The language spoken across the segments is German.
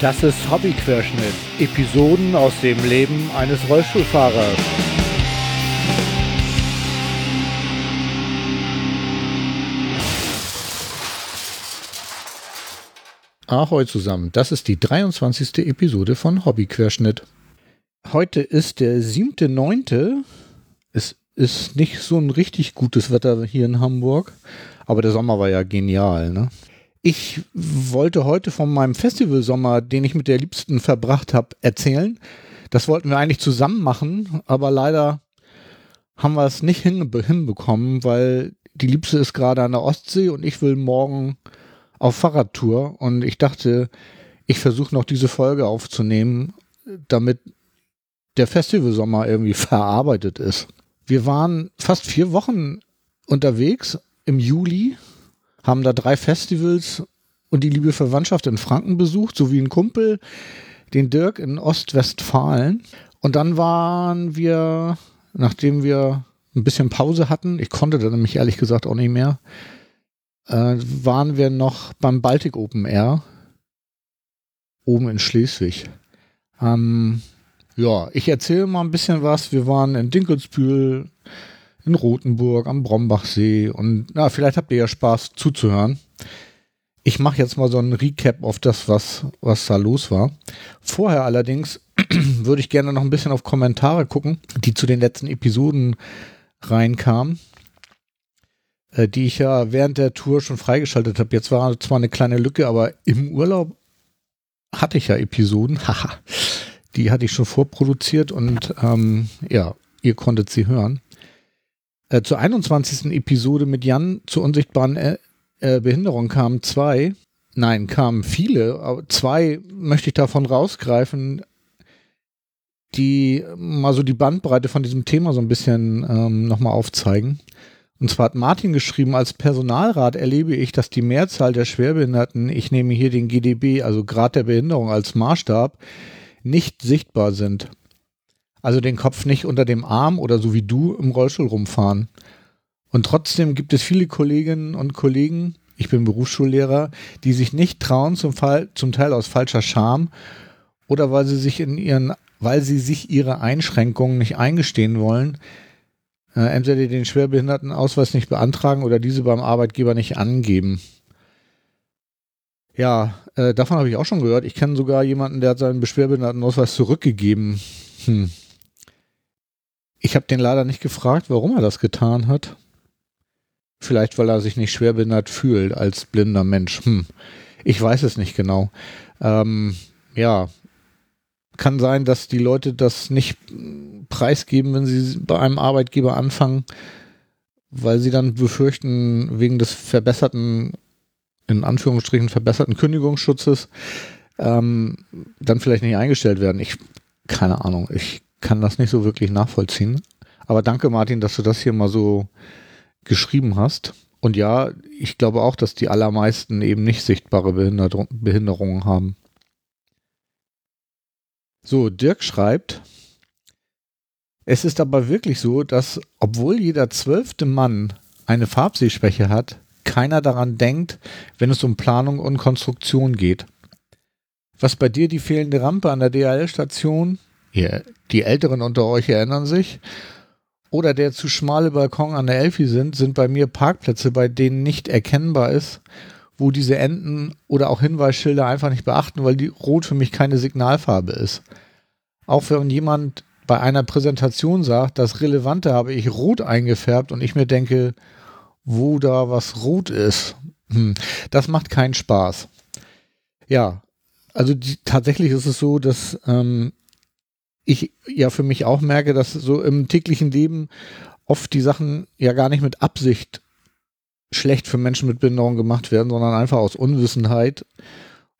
Das ist Hobbyquerschnitt. Episoden aus dem Leben eines Rollstuhlfahrers. Ahoi zusammen. Das ist die 23. Episode von Hobbyquerschnitt. Heute ist der 7.9. Es ist nicht so ein richtig gutes Wetter hier in Hamburg, aber der Sommer war ja genial, ne? Ich wollte heute von meinem Festivalsommer, den ich mit der Liebsten verbracht habe, erzählen. Das wollten wir eigentlich zusammen machen, aber leider haben wir es nicht hinbekommen, weil die Liebste ist gerade an der Ostsee und ich will morgen auf Fahrradtour und ich dachte, ich versuche noch diese Folge aufzunehmen, damit der Festivalsommer irgendwie verarbeitet ist. Wir waren fast vier Wochen unterwegs im Juli haben da drei Festivals und die liebe Verwandtschaft in Franken besucht, sowie ein Kumpel, den Dirk in Ostwestfalen. Und dann waren wir, nachdem wir ein bisschen Pause hatten, ich konnte dann nämlich ehrlich gesagt auch nicht mehr, äh, waren wir noch beim Baltic Open Air oben in Schleswig. Ähm, ja, ich erzähle mal ein bisschen was. Wir waren in Dinkelsbühl, in Rothenburg am Brombachsee und na, vielleicht habt ihr ja Spaß zuzuhören. Ich mache jetzt mal so einen Recap auf das, was, was da los war. Vorher allerdings würde ich gerne noch ein bisschen auf Kommentare gucken, die zu den letzten Episoden reinkamen, äh, die ich ja während der Tour schon freigeschaltet habe. Jetzt war zwar eine kleine Lücke, aber im Urlaub hatte ich ja Episoden. Haha. die hatte ich schon vorproduziert und ähm, ja, ihr konntet sie hören. Äh, zur 21. Episode mit Jan zur unsichtbaren äh, äh, Behinderung kamen zwei. Nein, kamen viele. Aber zwei möchte ich davon rausgreifen, die mal so die Bandbreite von diesem Thema so ein bisschen ähm, nochmal aufzeigen. Und zwar hat Martin geschrieben, als Personalrat erlebe ich, dass die Mehrzahl der Schwerbehinderten, ich nehme hier den GDB, also Grad der Behinderung als Maßstab, nicht sichtbar sind. Also den Kopf nicht unter dem Arm oder so wie du im Rollstuhl rumfahren. Und trotzdem gibt es viele Kolleginnen und Kollegen, ich bin Berufsschullehrer, die sich nicht trauen, zum, Fall, zum Teil aus falscher Scham oder weil sie sich in ihren, weil sie sich ihre Einschränkungen nicht eingestehen wollen, äh, entweder den Schwerbehindertenausweis nicht beantragen oder diese beim Arbeitgeber nicht angeben. Ja, äh, davon habe ich auch schon gehört. Ich kenne sogar jemanden, der hat seinen Schwerbehindertenausweis zurückgegeben. Hm. Ich habe den leider nicht gefragt, warum er das getan hat. Vielleicht, weil er sich nicht schwerbehindert fühlt als blinder Mensch. Hm. Ich weiß es nicht genau. Ähm, ja, kann sein, dass die Leute das nicht preisgeben, wenn sie bei einem Arbeitgeber anfangen, weil sie dann befürchten, wegen des verbesserten, in Anführungsstrichen verbesserten Kündigungsschutzes, ähm, dann vielleicht nicht eingestellt werden. Ich, keine Ahnung, ich kann das nicht so wirklich nachvollziehen. Aber danke, Martin, dass du das hier mal so geschrieben hast. Und ja, ich glaube auch, dass die allermeisten eben nicht sichtbare Behinderungen haben. So, Dirk schreibt, es ist aber wirklich so, dass obwohl jeder zwölfte Mann eine Farbsehschwäche hat, keiner daran denkt, wenn es um Planung und Konstruktion geht. Was bei dir die fehlende Rampe an der DHL-Station, Ihr, die Älteren unter euch erinnern sich. Oder der zu schmale Balkon an der Elfi sind, sind bei mir Parkplätze, bei denen nicht erkennbar ist, wo diese Enden oder auch Hinweisschilder einfach nicht beachten, weil die Rot für mich keine Signalfarbe ist. Auch wenn jemand bei einer Präsentation sagt, das Relevante habe ich rot eingefärbt und ich mir denke, wo da was rot ist, hm, das macht keinen Spaß. Ja, also die, tatsächlich ist es so, dass ähm, ich ja für mich auch merke, dass so im täglichen Leben oft die Sachen ja gar nicht mit Absicht schlecht für Menschen mit Behinderung gemacht werden, sondern einfach aus Unwissenheit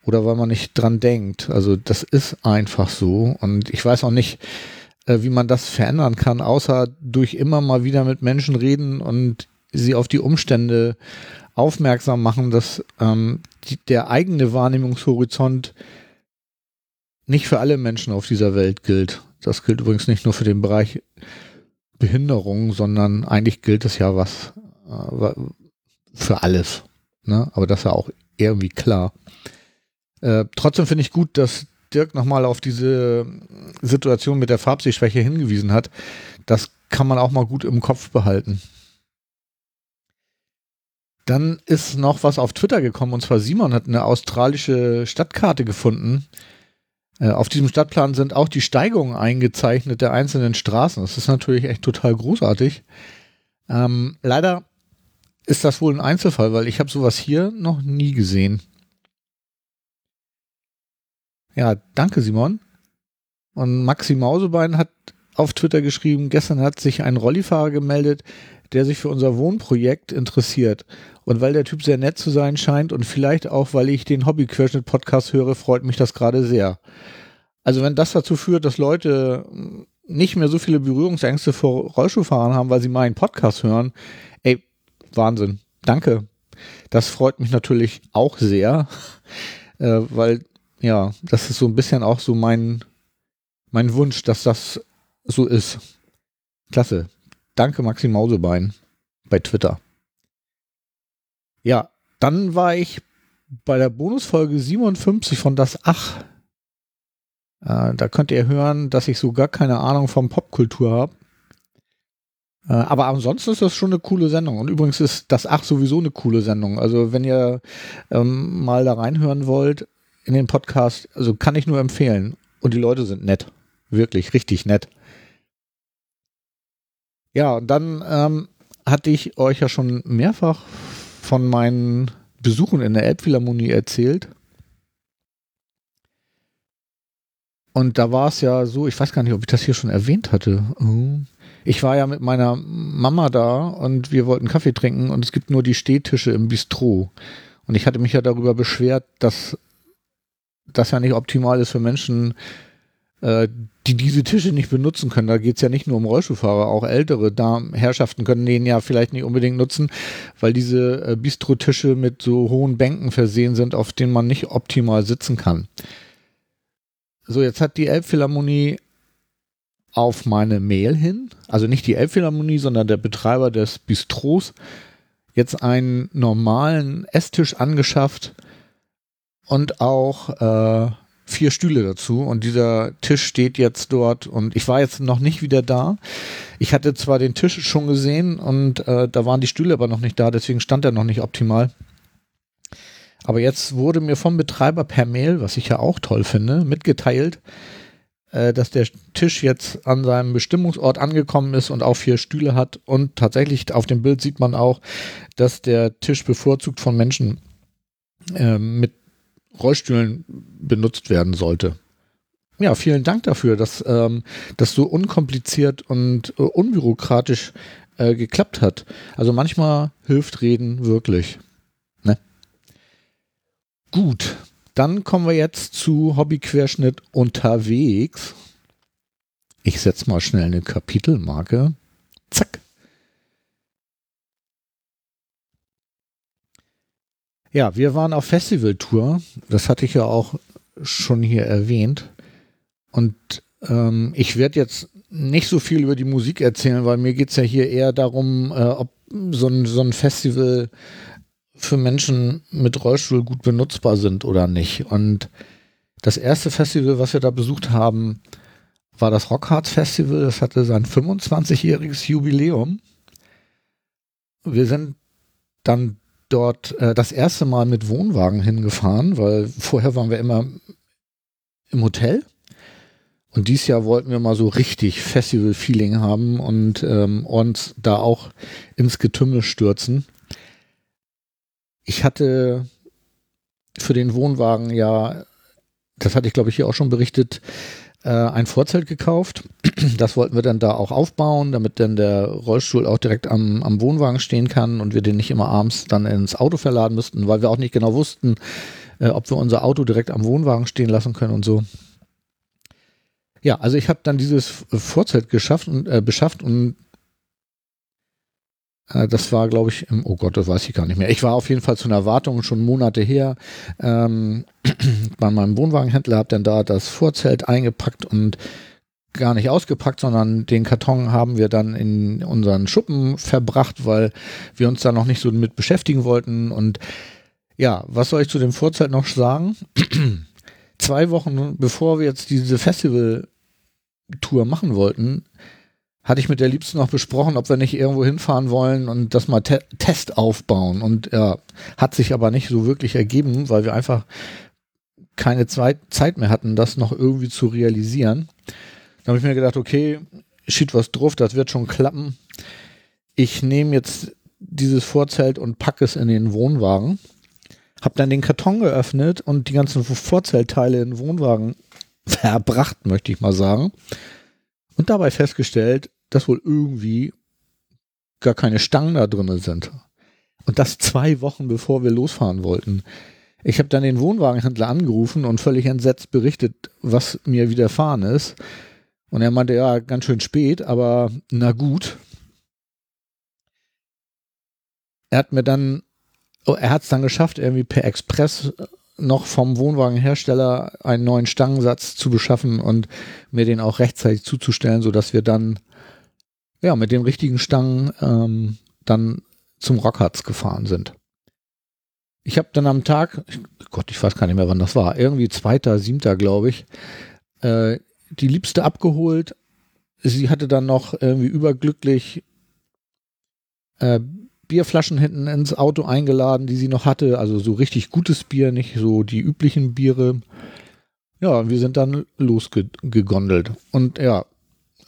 oder weil man nicht dran denkt. Also das ist einfach so und ich weiß auch nicht, äh, wie man das verändern kann, außer durch immer mal wieder mit Menschen reden und sie auf die Umstände aufmerksam machen, dass ähm, die, der eigene Wahrnehmungshorizont nicht für alle Menschen auf dieser Welt gilt. Das gilt übrigens nicht nur für den Bereich Behinderung, sondern eigentlich gilt es ja was äh, für alles. Ne? Aber das ist ja auch irgendwie klar. Äh, trotzdem finde ich gut, dass Dirk nochmal auf diese Situation mit der Farbsehschwäche hingewiesen hat. Das kann man auch mal gut im Kopf behalten. Dann ist noch was auf Twitter gekommen und zwar Simon hat eine australische Stadtkarte gefunden. Äh, auf diesem Stadtplan sind auch die Steigungen eingezeichnet der einzelnen Straßen. Das ist natürlich echt total großartig. Ähm, leider ist das wohl ein Einzelfall, weil ich habe sowas hier noch nie gesehen. Ja, danke Simon. Und Maxi Mausebein hat auf Twitter geschrieben, gestern hat sich ein Rollifahrer gemeldet, der sich für unser Wohnprojekt interessiert. Und weil der Typ sehr nett zu sein scheint und vielleicht auch, weil ich den Hobby-Querschnitt-Podcast höre, freut mich das gerade sehr. Also wenn das dazu führt, dass Leute nicht mehr so viele Berührungsängste vor Rollstuhlfahrern haben, weil sie meinen Podcast hören, ey, Wahnsinn. Danke. Das freut mich natürlich auch sehr, äh, weil ja, das ist so ein bisschen auch so mein, mein Wunsch, dass das so ist. Klasse. Danke, Maxi Mausebein bei Twitter. Ja, dann war ich bei der Bonusfolge 57 von Das Ach. Äh, da könnt ihr hören, dass ich so gar keine Ahnung von Popkultur habe. Äh, aber ansonsten ist das schon eine coole Sendung. Und übrigens ist Das Ach sowieso eine coole Sendung. Also wenn ihr ähm, mal da reinhören wollt in den Podcast, also kann ich nur empfehlen. Und die Leute sind nett. Wirklich, richtig nett. Ja, und dann ähm, hatte ich euch ja schon mehrfach von meinen Besuchen in der Elbphilharmonie erzählt. Und da war es ja so, ich weiß gar nicht, ob ich das hier schon erwähnt hatte. Oh. Ich war ja mit meiner Mama da und wir wollten Kaffee trinken und es gibt nur die Stehtische im Bistro. Und ich hatte mich ja darüber beschwert, dass das ja nicht optimal ist für Menschen, äh, die diese Tische nicht benutzen können. Da geht es ja nicht nur um Rollstuhlfahrer, auch ältere Herrschaften können den ja vielleicht nicht unbedingt nutzen, weil diese äh, Bistro-Tische mit so hohen Bänken versehen sind, auf denen man nicht optimal sitzen kann. So, jetzt hat die Elbphilharmonie auf meine Mail hin, also nicht die Elbphilharmonie, sondern der Betreiber des Bistros, jetzt einen normalen Esstisch angeschafft und auch äh, vier Stühle dazu und dieser Tisch steht jetzt dort und ich war jetzt noch nicht wieder da. Ich hatte zwar den Tisch schon gesehen und äh, da waren die Stühle aber noch nicht da, deswegen stand er noch nicht optimal. Aber jetzt wurde mir vom Betreiber per Mail, was ich ja auch toll finde, mitgeteilt, äh, dass der Tisch jetzt an seinem Bestimmungsort angekommen ist und auch vier Stühle hat. Und tatsächlich auf dem Bild sieht man auch, dass der Tisch bevorzugt von Menschen äh, mit Rollstühlen benutzt werden sollte. Ja, vielen Dank dafür, dass ähm, das so unkompliziert und äh, unbürokratisch äh, geklappt hat. Also manchmal hilft Reden wirklich. Ne? Gut, dann kommen wir jetzt zu Hobbyquerschnitt unterwegs. Ich setze mal schnell eine Kapitelmarke. Zack. Ja, wir waren auf Festivaltour. Das hatte ich ja auch schon hier erwähnt. Und ähm, ich werde jetzt nicht so viel über die Musik erzählen, weil mir geht es ja hier eher darum, äh, ob so ein, so ein Festival für Menschen mit Rollstuhl gut benutzbar sind oder nicht. Und das erste Festival, was wir da besucht haben, war das Rockharz Festival. Das hatte sein 25-jähriges Jubiläum. Wir sind dann dort äh, das erste Mal mit Wohnwagen hingefahren, weil vorher waren wir immer im Hotel. Und dieses Jahr wollten wir mal so richtig Festival-Feeling haben und ähm, uns da auch ins Getümmel stürzen. Ich hatte für den Wohnwagen ja, das hatte ich glaube ich hier auch schon berichtet, äh, ein Vorzelt gekauft. Das wollten wir dann da auch aufbauen, damit dann der Rollstuhl auch direkt am, am Wohnwagen stehen kann und wir den nicht immer abends dann ins Auto verladen müssten, weil wir auch nicht genau wussten, äh, ob wir unser Auto direkt am Wohnwagen stehen lassen können und so. Ja, also ich habe dann dieses Vorzelt geschafft und äh, beschafft und das war, glaube ich, im, oh Gott, das weiß ich gar nicht mehr. Ich war auf jeden Fall zu einer Wartung schon Monate her ähm, bei meinem Wohnwagenhändler, habe dann da das Vorzelt eingepackt und gar nicht ausgepackt, sondern den Karton haben wir dann in unseren Schuppen verbracht, weil wir uns da noch nicht so mit beschäftigen wollten und Ja, was soll ich zu dem Vorzelt noch sagen? Zwei Wochen bevor wir jetzt diese Festival-Tour machen wollten, hatte ich mit der Liebsten noch besprochen, ob wir nicht irgendwo hinfahren wollen und das mal te Test aufbauen. Und ja, hat sich aber nicht so wirklich ergeben, weil wir einfach keine Zeit, Zeit mehr hatten, das noch irgendwie zu realisieren. Da habe ich mir gedacht, okay, schied was drauf, das wird schon klappen. Ich nehme jetzt dieses Vorzelt und packe es in den Wohnwagen hab dann den Karton geöffnet und die ganzen Vorzeltteile in den Wohnwagen verbracht, möchte ich mal sagen. Und dabei festgestellt, dass wohl irgendwie gar keine Stangen da drin sind. Und das zwei Wochen bevor wir losfahren wollten. Ich habe dann den Wohnwagenhändler angerufen und völlig entsetzt berichtet, was mir widerfahren ist. Und er meinte, ja, ganz schön spät, aber na gut. Er hat mir dann Oh, er hat es dann geschafft, irgendwie per Express noch vom Wohnwagenhersteller einen neuen Stangensatz zu beschaffen und mir den auch rechtzeitig zuzustellen, sodass wir dann ja mit den richtigen Stangen ähm, dann zum Rockharz gefahren sind. Ich habe dann am Tag, Gott, ich weiß gar nicht mehr, wann das war, irgendwie zweiter, siebter, glaube ich, äh, die Liebste abgeholt. Sie hatte dann noch irgendwie überglücklich äh, Bierflaschen hinten ins Auto eingeladen, die sie noch hatte. Also so richtig gutes Bier, nicht so die üblichen Biere. Ja, wir sind dann losgegondelt. Und ja,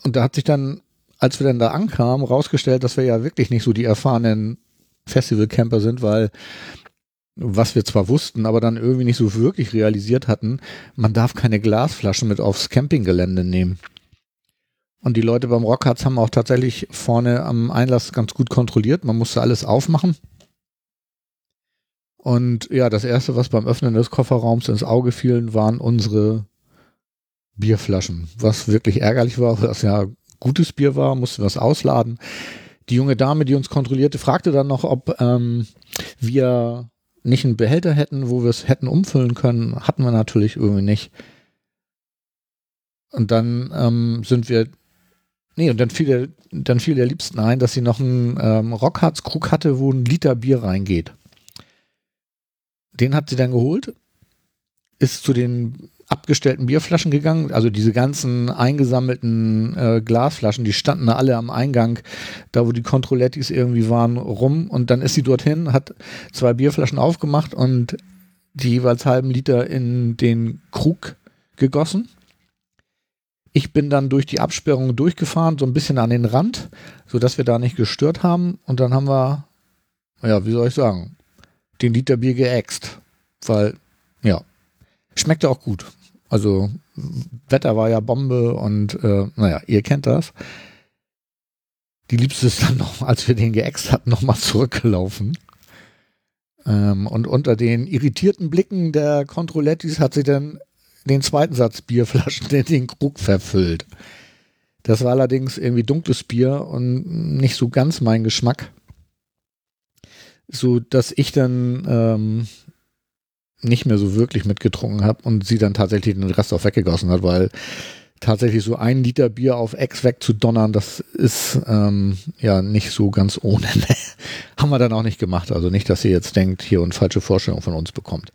und da hat sich dann, als wir dann da ankamen, rausgestellt, dass wir ja wirklich nicht so die erfahrenen Festivalcamper sind, weil was wir zwar wussten, aber dann irgendwie nicht so wirklich realisiert hatten, man darf keine Glasflaschen mit aufs Campinggelände nehmen. Und die Leute beim Rockharz haben auch tatsächlich vorne am Einlass ganz gut kontrolliert. Man musste alles aufmachen. Und ja, das erste, was beim Öffnen des Kofferraums ins Auge fiel, waren unsere Bierflaschen. Was wirklich ärgerlich war, weil das ja gutes Bier war, mussten wir es ausladen. Die junge Dame, die uns kontrollierte, fragte dann noch, ob ähm, wir nicht einen Behälter hätten, wo wir es hätten umfüllen können. Hatten wir natürlich irgendwie nicht. Und dann ähm, sind wir Nee, und dann fiel, der, dann fiel der Liebsten ein, dass sie noch einen ähm, Rockharz-Krug hatte, wo ein Liter Bier reingeht. Den hat sie dann geholt, ist zu den abgestellten Bierflaschen gegangen, also diese ganzen eingesammelten äh, Glasflaschen, die standen da alle am Eingang, da wo die Controlettis irgendwie waren, rum und dann ist sie dorthin, hat zwei Bierflaschen aufgemacht und die jeweils halben Liter in den Krug gegossen ich bin dann durch die Absperrung durchgefahren, so ein bisschen an den Rand, sodass wir da nicht gestört haben. Und dann haben wir, ja, wie soll ich sagen, den Liter Bier geäxt. Weil, ja, schmeckte auch gut. Also, Wetter war ja Bombe und, äh, naja, ihr kennt das. Die Liebste ist dann noch, als wir den geäxt hatten, nochmal zurückgelaufen. Ähm, und unter den irritierten Blicken der Controlettis hat sie dann den zweiten Satz Bierflaschen in den Krug verfüllt. Das war allerdings irgendwie dunkles Bier und nicht so ganz mein Geschmack. So dass ich dann ähm, nicht mehr so wirklich mitgetrunken habe und sie dann tatsächlich den Rest auch weggegossen hat, weil tatsächlich so ein Liter Bier auf Ex wegzudonnern, das ist ähm, ja nicht so ganz ohne. Haben wir dann auch nicht gemacht. Also nicht, dass ihr jetzt denkt, hier und falsche Vorstellung von uns bekommt.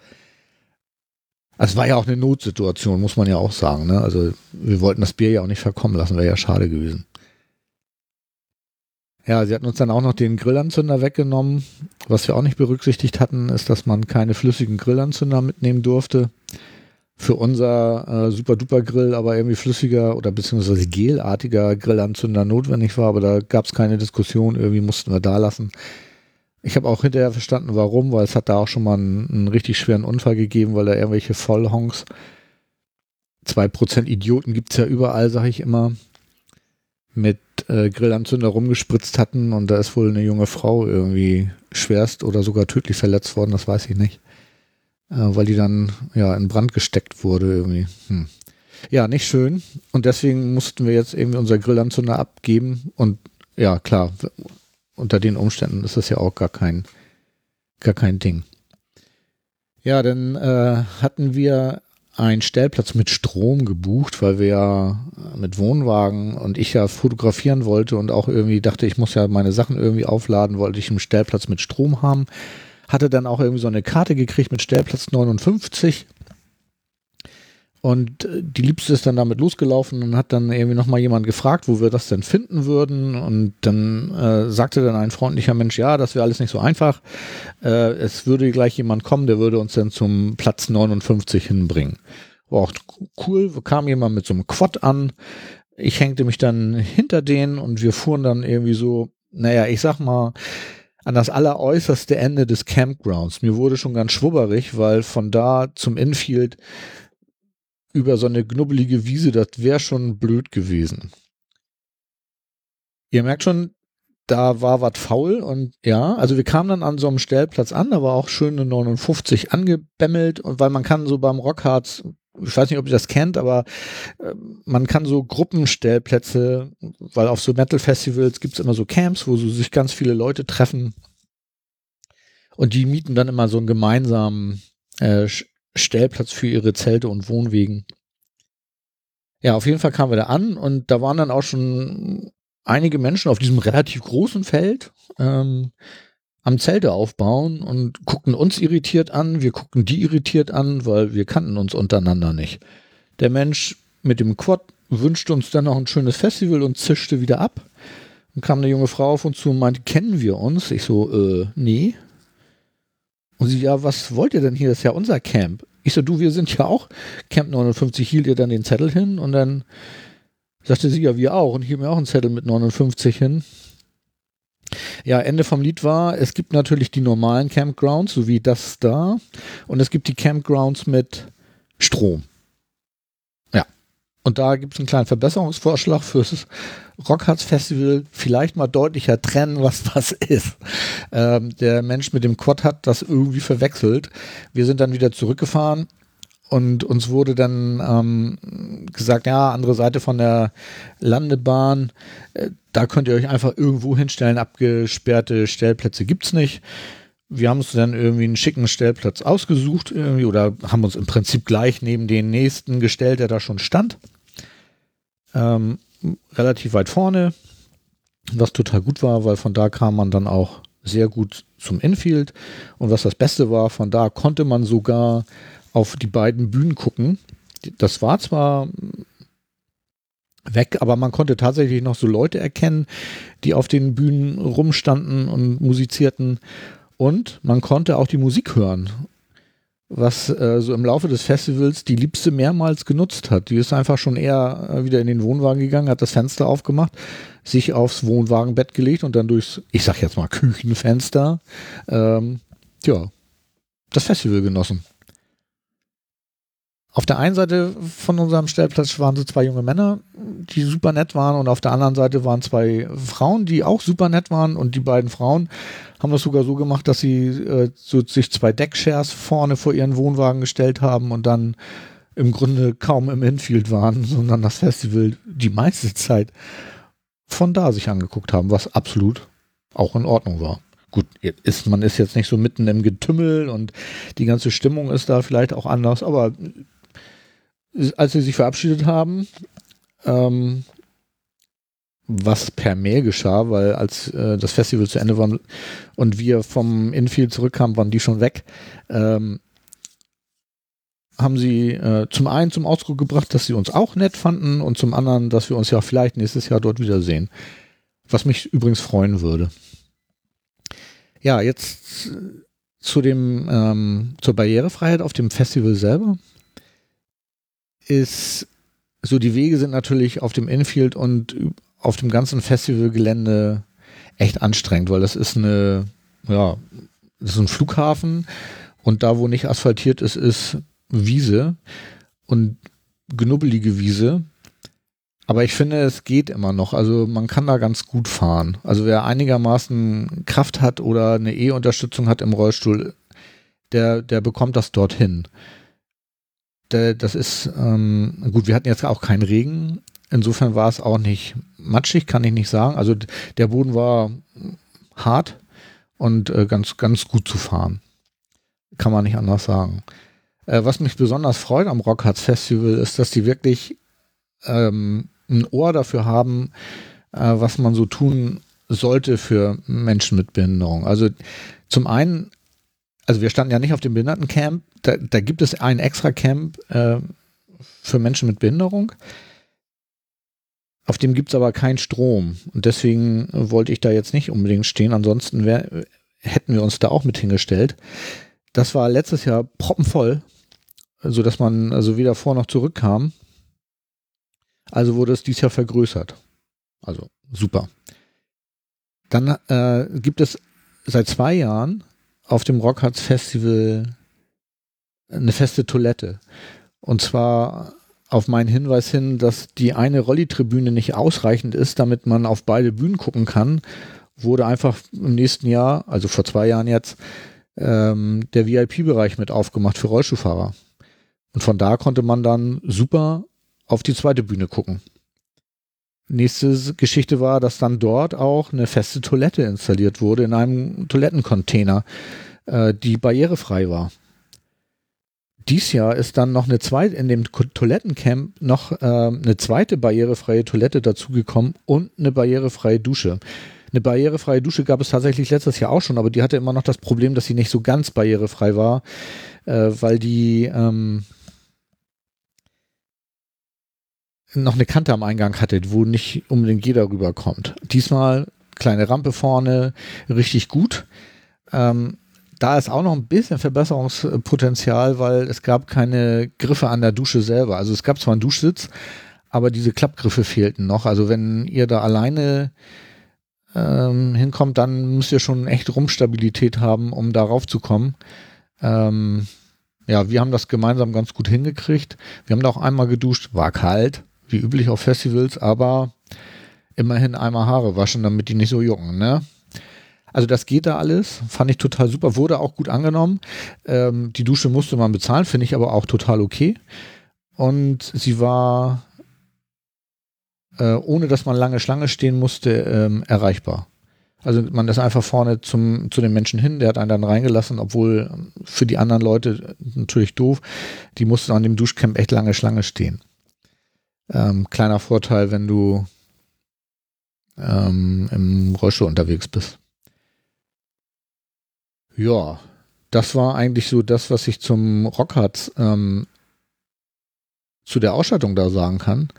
Es war ja auch eine Notsituation, muss man ja auch sagen. Ne? Also wir wollten das Bier ja auch nicht verkommen lassen, wäre ja schade gewesen. Ja, sie hatten uns dann auch noch den Grillanzünder weggenommen. Was wir auch nicht berücksichtigt hatten, ist, dass man keine flüssigen Grillanzünder mitnehmen durfte. Für unser äh, Super-Duper-Grill aber irgendwie flüssiger oder beziehungsweise gelartiger Grillanzünder notwendig war, aber da gab es keine Diskussion, irgendwie mussten wir da lassen. Ich habe auch hinterher verstanden, warum, weil es hat da auch schon mal einen, einen richtig schweren Unfall gegeben, weil da irgendwelche Vollhonks, zwei Prozent Idioten gibt es ja überall, sage ich immer, mit äh, Grillanzünder rumgespritzt hatten und da ist wohl eine junge Frau irgendwie schwerst oder sogar tödlich verletzt worden, das weiß ich nicht. Äh, weil die dann ja in Brand gesteckt wurde irgendwie. Hm. Ja, nicht schön. Und deswegen mussten wir jetzt irgendwie unser Grillanzünder abgeben und ja, klar, unter den Umständen ist das ja auch gar kein, gar kein Ding. Ja, dann äh, hatten wir einen Stellplatz mit Strom gebucht, weil wir ja mit Wohnwagen und ich ja fotografieren wollte und auch irgendwie dachte, ich muss ja meine Sachen irgendwie aufladen, wollte ich einen Stellplatz mit Strom haben. hatte dann auch irgendwie so eine Karte gekriegt mit Stellplatz 59 und äh, die Liebste ist dann damit losgelaufen und hat dann irgendwie nochmal jemand gefragt, wo wir das denn finden würden. Und dann äh, sagte dann ein freundlicher Mensch, ja, das wäre alles nicht so einfach. Äh, es würde gleich jemand kommen, der würde uns dann zum Platz 59 hinbringen. War auch cool, kam jemand mit so einem Quad an. Ich hängte mich dann hinter denen und wir fuhren dann irgendwie so, naja, ich sag mal, an das alleräußerste Ende des Campgrounds. Mir wurde schon ganz schwubberig, weil von da zum Infield über so eine knubbelige Wiese, das wäre schon blöd gewesen. Ihr merkt schon, da war was faul und ja, also wir kamen dann an so einem Stellplatz an, da war auch schön eine 59 angebämmelt und weil man kann so beim Rockharz, ich weiß nicht, ob ihr das kennt, aber äh, man kann so Gruppenstellplätze, weil auf so Metal-Festivals gibt es immer so Camps, wo so sich ganz viele Leute treffen und die mieten dann immer so einen gemeinsamen äh, Stellplatz für ihre Zelte und Wohnwegen. Ja, auf jeden Fall kamen wir da an und da waren dann auch schon einige Menschen auf diesem relativ großen Feld ähm, am Zelte aufbauen und guckten uns irritiert an, wir guckten die irritiert an, weil wir kannten uns untereinander nicht. Der Mensch mit dem Quad wünschte uns dann noch ein schönes Festival und zischte wieder ab. Dann kam eine junge Frau auf uns zu und meinte, kennen wir uns? Ich so, äh, nee. Und sie, ja, was wollt ihr denn hier? Das ist ja unser Camp. Ich so, du, wir sind ja auch Camp 59, hielt ihr dann den Zettel hin und dann sagte sie, ja, wir auch und hielt mir auch einen Zettel mit 59 hin. Ja, Ende vom Lied war, es gibt natürlich die normalen Campgrounds, so wie das da, und es gibt die Campgrounds mit Strom. Und da gibt es einen kleinen Verbesserungsvorschlag fürs Rockharz Festival. Vielleicht mal deutlicher trennen, was was ist. Ähm, der Mensch mit dem Quad hat das irgendwie verwechselt. Wir sind dann wieder zurückgefahren und uns wurde dann ähm, gesagt, ja, andere Seite von der Landebahn, äh, da könnt ihr euch einfach irgendwo hinstellen, abgesperrte Stellplätze gibt es nicht. Wir haben uns dann irgendwie einen schicken Stellplatz ausgesucht irgendwie, oder haben uns im Prinzip gleich neben den nächsten gestellt, der da schon stand ähm, relativ weit vorne, was total gut war, weil von da kam man dann auch sehr gut zum Infield. Und was das Beste war, von da konnte man sogar auf die beiden Bühnen gucken. Das war zwar weg, aber man konnte tatsächlich noch so Leute erkennen, die auf den Bühnen rumstanden und musizierten. Und man konnte auch die Musik hören was äh, so im Laufe des Festivals die Liebste mehrmals genutzt hat. Die ist einfach schon eher äh, wieder in den Wohnwagen gegangen, hat das Fenster aufgemacht, sich aufs Wohnwagenbett gelegt und dann durchs, ich sag jetzt mal Küchenfenster, ähm, ja, das Festival genossen. Auf der einen Seite von unserem Stellplatz waren so zwei junge Männer, die super nett waren und auf der anderen Seite waren zwei Frauen, die auch super nett waren und die beiden Frauen haben das sogar so gemacht, dass sie äh, so sich zwei Deckshares vorne vor ihren Wohnwagen gestellt haben und dann im Grunde kaum im Infield waren, sondern das Festival die meiste Zeit von da sich angeguckt haben, was absolut auch in Ordnung war. Gut, ist, man ist jetzt nicht so mitten im Getümmel und die ganze Stimmung ist da vielleicht auch anders, aber als sie sich verabschiedet haben, ähm, was per Mail geschah, weil als äh, das Festival zu Ende war und wir vom Infield zurückkamen, waren die schon weg. Ähm, haben sie äh, zum einen zum Ausdruck gebracht, dass sie uns auch nett fanden und zum anderen, dass wir uns ja vielleicht nächstes Jahr dort wiedersehen. Was mich übrigens freuen würde. Ja, jetzt zu dem ähm, zur Barrierefreiheit auf dem Festival selber ist so, die Wege sind natürlich auf dem Infield und auf dem ganzen Festivalgelände echt anstrengend, weil das ist eine, ja, das ist ein Flughafen und da, wo nicht asphaltiert ist, ist Wiese und genubbelige Wiese. Aber ich finde, es geht immer noch. Also man kann da ganz gut fahren. Also wer einigermaßen Kraft hat oder eine E-Unterstützung hat im Rollstuhl, der, der bekommt das dorthin das ist, ähm, gut, wir hatten jetzt auch keinen Regen. Insofern war es auch nicht matschig, kann ich nicht sagen. Also der Boden war hart und äh, ganz, ganz gut zu fahren. Kann man nicht anders sagen. Äh, was mich besonders freut am Rockharz Festival ist, dass die wirklich ähm, ein Ohr dafür haben, äh, was man so tun sollte für Menschen mit Behinderung. Also zum einen also wir standen ja nicht auf dem Behindertencamp, da, da gibt es ein extra Camp äh, für Menschen mit Behinderung. Auf dem gibt es aber keinen Strom. Und deswegen wollte ich da jetzt nicht unbedingt stehen. Ansonsten wär, hätten wir uns da auch mit hingestellt. Das war letztes Jahr proppenvoll, sodass man also weder vor noch zurück kam. Also wurde es dieses Jahr vergrößert. Also super. Dann äh, gibt es seit zwei Jahren auf dem Rockharts Festival eine feste Toilette. Und zwar auf meinen Hinweis hin, dass die eine Rolli-Tribüne nicht ausreichend ist, damit man auf beide Bühnen gucken kann, wurde einfach im nächsten Jahr, also vor zwei Jahren jetzt, ähm, der VIP-Bereich mit aufgemacht für Rollstuhlfahrer. Und von da konnte man dann super auf die zweite Bühne gucken. Nächste Geschichte war, dass dann dort auch eine feste Toilette installiert wurde in einem Toilettencontainer, äh, die barrierefrei war dies Jahr ist dann noch eine zweite, in dem Toilettencamp noch äh, eine zweite barrierefreie Toilette dazugekommen und eine barrierefreie Dusche. Eine barrierefreie Dusche gab es tatsächlich letztes Jahr auch schon, aber die hatte immer noch das Problem, dass sie nicht so ganz barrierefrei war, äh, weil die ähm, noch eine Kante am Eingang hatte, wo nicht unbedingt jeder rüberkommt. Diesmal kleine Rampe vorne, richtig gut. Ähm, da ist auch noch ein bisschen Verbesserungspotenzial, weil es gab keine Griffe an der Dusche selber. Also es gab zwar einen Duschsitz, aber diese Klappgriffe fehlten noch. Also wenn ihr da alleine ähm, hinkommt, dann müsst ihr schon echt Rumstabilität haben, um darauf zu kommen. Ähm, ja, wir haben das gemeinsam ganz gut hingekriegt. Wir haben da auch einmal geduscht, war kalt, wie üblich auf Festivals, aber immerhin einmal Haare waschen, damit die nicht so jucken, ne? Also das geht da alles, fand ich total super, wurde auch gut angenommen. Ähm, die Dusche musste man bezahlen, finde ich aber auch total okay. Und sie war, äh, ohne dass man lange Schlange stehen musste, ähm, erreichbar. Also man ist einfach vorne zum, zu den Menschen hin, der hat einen dann reingelassen, obwohl für die anderen Leute natürlich doof, die mussten an dem Duschcamp echt lange Schlange stehen. Ähm, kleiner Vorteil, wenn du ähm, im Rollstuhl unterwegs bist. Ja, das war eigentlich so das, was ich zum Rockhard ähm, zu der Ausstattung da sagen kann.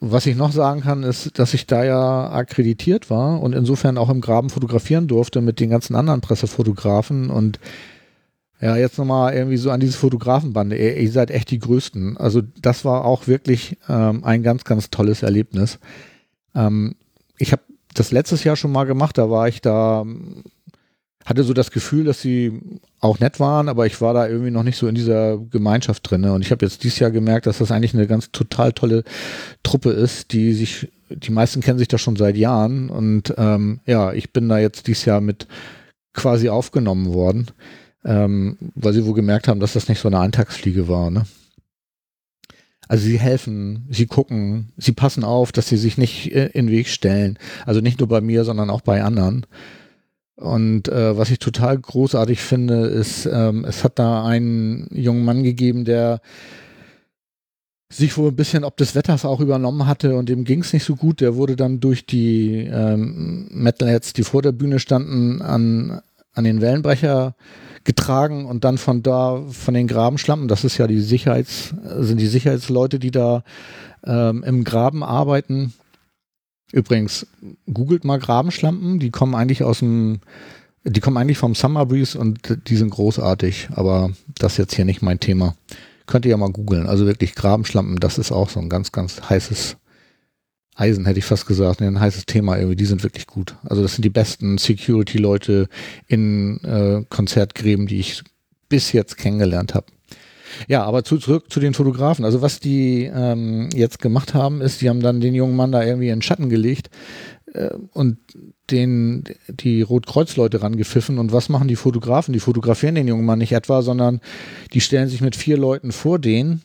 Was ich noch sagen kann, ist, dass ich da ja akkreditiert war und insofern auch im Graben fotografieren durfte mit den ganzen anderen Pressefotografen und ja, jetzt nochmal irgendwie so an diese Fotografenbande. Ihr, ihr, seid echt die Größten. Also das war auch wirklich ähm, ein ganz, ganz tolles Erlebnis. Ähm, ich habe das letztes Jahr schon mal gemacht, da war ich da hatte so das Gefühl, dass sie auch nett waren, aber ich war da irgendwie noch nicht so in dieser Gemeinschaft drin. Und ich habe jetzt dieses Jahr gemerkt, dass das eigentlich eine ganz total tolle Truppe ist, die sich, die meisten kennen sich da schon seit Jahren. Und ähm, ja, ich bin da jetzt dieses Jahr mit quasi aufgenommen worden, ähm, weil sie wohl gemerkt haben, dass das nicht so eine Eintagsfliege war. Ne? Also sie helfen, sie gucken, sie passen auf, dass sie sich nicht äh, in den Weg stellen. Also nicht nur bei mir, sondern auch bei anderen. Und äh, was ich total großartig finde, ist, ähm, es hat da einen jungen Mann gegeben, der sich wohl ein bisschen ob des Wetters auch übernommen hatte und dem ging es nicht so gut. Der wurde dann durch die ähm, Metalheads, die vor der Bühne standen, an, an den Wellenbrecher getragen und dann von da von den Grabenschlampen, das ist ja die Sicherheits, sind die Sicherheitsleute, die da ähm, im Graben arbeiten, Übrigens, googelt mal Grabenschlampen, die kommen eigentlich aus dem, die kommen eigentlich vom Summer Breeze und die sind großartig, aber das ist jetzt hier nicht mein Thema. Könnt ihr ja mal googeln. Also wirklich Grabenschlampen, das ist auch so ein ganz, ganz heißes Eisen, hätte ich fast gesagt, ein heißes Thema irgendwie. Die sind wirklich gut. Also das sind die besten Security-Leute in äh, Konzertgräben, die ich bis jetzt kennengelernt habe. Ja, aber zu, zurück zu den Fotografen. Also was die ähm, jetzt gemacht haben, ist, die haben dann den jungen Mann da irgendwie in Schatten gelegt äh, und den, die Rotkreuzleute rangepfiffen. Und was machen die Fotografen? Die fotografieren den jungen Mann nicht etwa, sondern die stellen sich mit vier Leuten vor den,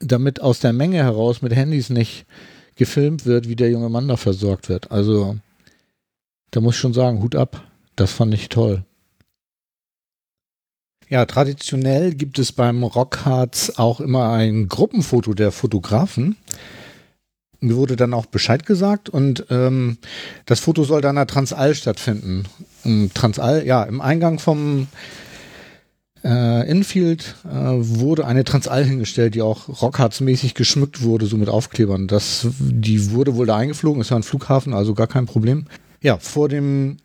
damit aus der Menge heraus mit Handys nicht gefilmt wird, wie der junge Mann da versorgt wird. Also da muss ich schon sagen, Hut ab. Das fand ich toll. Ja, traditionell gibt es beim Rockharz auch immer ein Gruppenfoto der Fotografen. Mir wurde dann auch Bescheid gesagt und ähm, das Foto soll dann in der Transall stattfinden. Transall, ja, im Eingang vom äh, Infield äh, wurde eine Transall hingestellt, die auch Rockharts-mäßig geschmückt wurde, so mit Aufklebern. Das, die wurde wohl da eingeflogen, ist ja ein Flughafen, also gar kein Problem. Ja, vor dem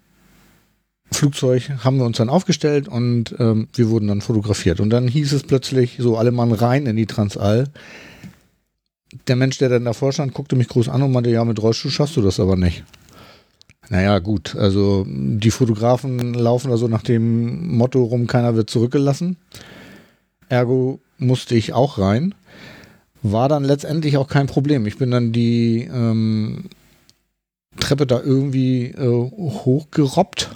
Flugzeug haben wir uns dann aufgestellt und ähm, wir wurden dann fotografiert. Und dann hieß es plötzlich so, alle Mann rein in die Transall. Der Mensch, der dann davor stand, guckte mich groß an und meinte, ja, mit Rollstuhl schaffst du das aber nicht. Naja, gut, also die Fotografen laufen also nach dem Motto rum, keiner wird zurückgelassen. Ergo musste ich auch rein. War dann letztendlich auch kein Problem. Ich bin dann die ähm, Treppe da irgendwie äh, hochgerobbt.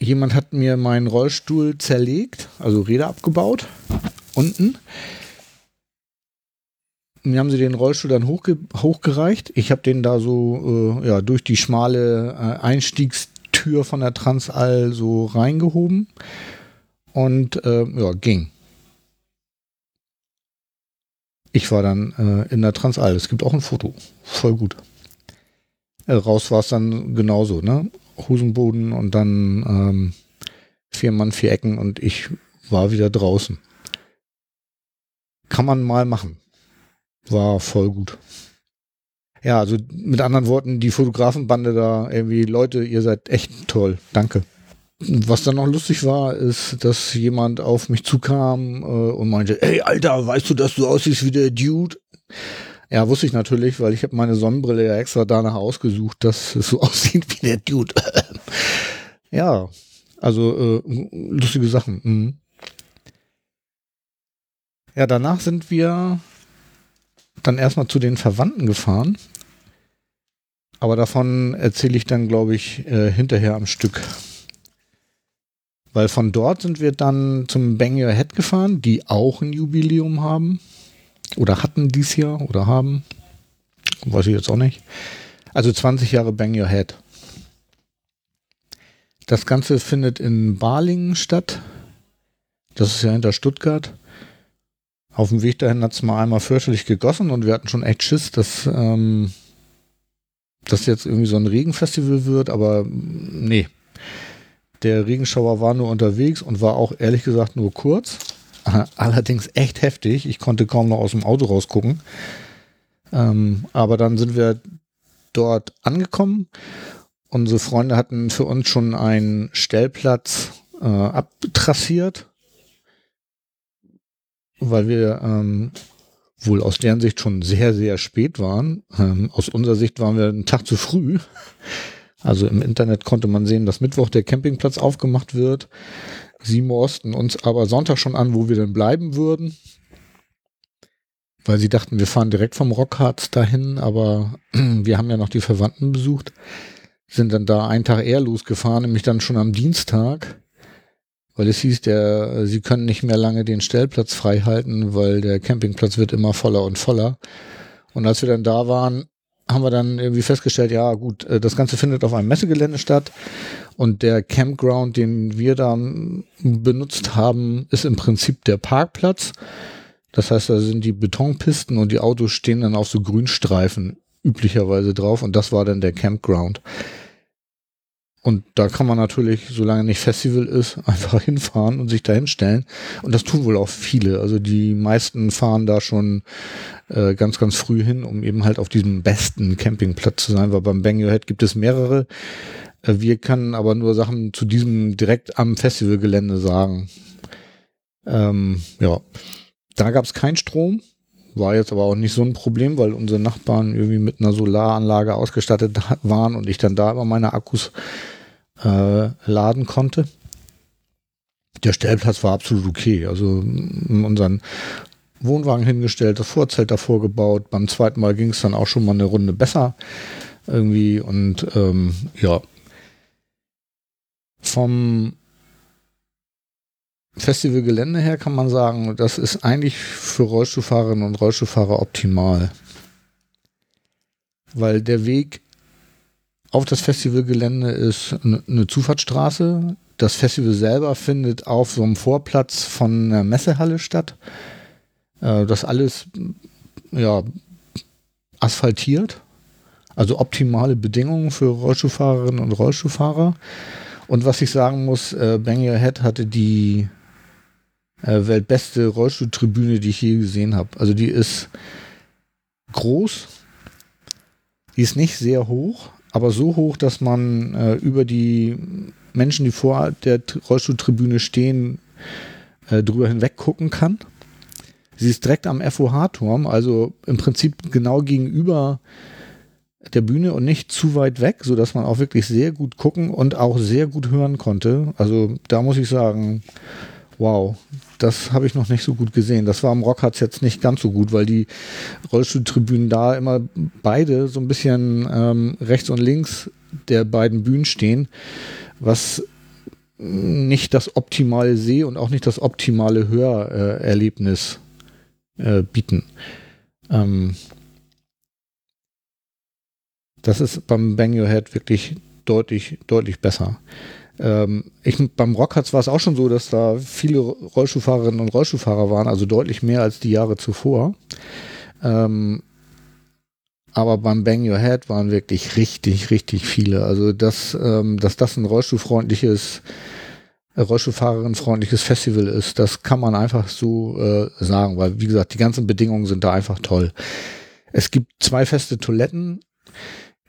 Jemand hat mir meinen Rollstuhl zerlegt, also Räder abgebaut, unten. Mir haben sie den Rollstuhl dann hochge hochgereicht. Ich habe den da so äh, ja, durch die schmale äh, Einstiegstür von der Transall so reingehoben und äh, ja, ging. Ich war dann äh, in der Transall. Es gibt auch ein Foto. Voll gut. Äh, raus war es dann genauso, ne? Hosenboden und dann ähm, vier Mann, vier Ecken und ich war wieder draußen. Kann man mal machen war voll gut. Ja, also mit anderen Worten, die Fotografenbande da irgendwie, Leute, ihr seid echt toll. Danke. Was dann noch lustig war, ist, dass jemand auf mich zukam äh, und meinte, ey Alter, weißt du, dass du aussiehst wie der Dude? Ja, wusste ich natürlich, weil ich habe meine Sonnenbrille ja extra danach ausgesucht, dass es so aussieht wie der Dude. ja, also äh, lustige Sachen. Mhm. Ja, danach sind wir dann erstmal zu den Verwandten gefahren. Aber davon erzähle ich dann, glaube ich, äh, hinterher am Stück. Weil von dort sind wir dann zum Bang Your Head gefahren, die auch ein Jubiläum haben. Oder hatten dies Jahr oder haben. Weiß ich jetzt auch nicht. Also 20 Jahre Bang Your Head. Das Ganze findet in Balingen statt. Das ist ja hinter Stuttgart. Auf dem Weg dahin hat es mal einmal fürchterlich gegossen und wir hatten schon echt Schiss, dass ähm, das jetzt irgendwie so ein Regenfestival wird, aber nee. Der Regenschauer war nur unterwegs und war auch ehrlich gesagt nur kurz. Allerdings echt heftig. Ich konnte kaum noch aus dem Auto rausgucken. Ähm, aber dann sind wir dort angekommen. Unsere Freunde hatten für uns schon einen Stellplatz äh, abtrassiert weil wir ähm, wohl aus deren Sicht schon sehr, sehr spät waren. Ähm, aus unserer Sicht waren wir einen Tag zu früh. Also im Internet konnte man sehen, dass Mittwoch der Campingplatz aufgemacht wird. Sie morsten uns aber Sonntag schon an, wo wir denn bleiben würden. Weil sie dachten, wir fahren direkt vom Rockharz dahin, aber wir haben ja noch die Verwandten besucht. Sind dann da einen Tag eher losgefahren, nämlich dann schon am Dienstag weil es hieß, der, sie können nicht mehr lange den Stellplatz frei halten, weil der Campingplatz wird immer voller und voller. Und als wir dann da waren, haben wir dann irgendwie festgestellt, ja gut, äh, das Ganze findet auf einem Messegelände statt und der Campground, den wir da benutzt haben, ist im Prinzip der Parkplatz. Das heißt, da sind die Betonpisten und die Autos stehen dann auf so Grünstreifen üblicherweise drauf und das war dann der Campground. Und da kann man natürlich, solange nicht Festival ist, einfach hinfahren und sich da hinstellen. Und das tun wohl auch viele. Also die meisten fahren da schon äh, ganz, ganz früh hin, um eben halt auf diesem besten Campingplatz zu sein, weil beim Bang Your Head gibt es mehrere. Äh, wir können aber nur Sachen zu diesem direkt am Festivalgelände sagen. Ähm, ja, da gab es keinen Strom. War jetzt aber auch nicht so ein Problem, weil unsere Nachbarn irgendwie mit einer Solaranlage ausgestattet waren und ich dann da immer meine Akkus äh, laden konnte. Der Stellplatz war absolut okay. Also unseren Wohnwagen hingestellt, das Vorzelt davor gebaut. Beim zweiten Mal ging es dann auch schon mal eine Runde besser irgendwie. Und ähm, ja, vom Festivalgelände her kann man sagen, das ist eigentlich für Rollstuhlfahrerinnen und Rollstuhlfahrer optimal. Weil der Weg auf das Festivalgelände ist eine Zufahrtsstraße. Das Festival selber findet auf so einem Vorplatz von einer Messehalle statt. Äh, das alles ja asphaltiert. Also optimale Bedingungen für Rollstuhlfahrerinnen und Rollstuhlfahrer. Und was ich sagen muss, äh, Bang Your Head hatte die äh, weltbeste Rollstuhltribüne, die ich je gesehen habe. Also die ist groß, die ist nicht sehr hoch, aber so hoch, dass man äh, über die Menschen, die vor der Rollstuhltribüne stehen, äh, drüber hinweg gucken kann. Sie ist direkt am FOH-Turm, also im Prinzip genau gegenüber der Bühne und nicht zu weit weg, sodass man auch wirklich sehr gut gucken und auch sehr gut hören konnte. Also da muss ich sagen, wow, das habe ich noch nicht so gut gesehen. Das war am Rockharz jetzt nicht ganz so gut, weil die Rollstuhltribünen da immer beide so ein bisschen ähm, rechts und links der beiden Bühnen stehen, was nicht das optimale Seh- und auch nicht das optimale Hörerlebnis äh, bieten. Ähm, das ist beim Bang Your Head wirklich deutlich, deutlich besser. Ähm, ich, beim Rockharz war es auch schon so, dass da viele Rollstuhlfahrerinnen und Rollstuhlfahrer waren, also deutlich mehr als die Jahre zuvor. Ähm, aber beim Bang Your Head waren wirklich richtig, richtig viele. Also, dass, ähm, dass das ein rollstuhlfreundliches, äh, Festival ist, das kann man einfach so äh, sagen, weil, wie gesagt, die ganzen Bedingungen sind da einfach toll. Es gibt zwei feste Toiletten.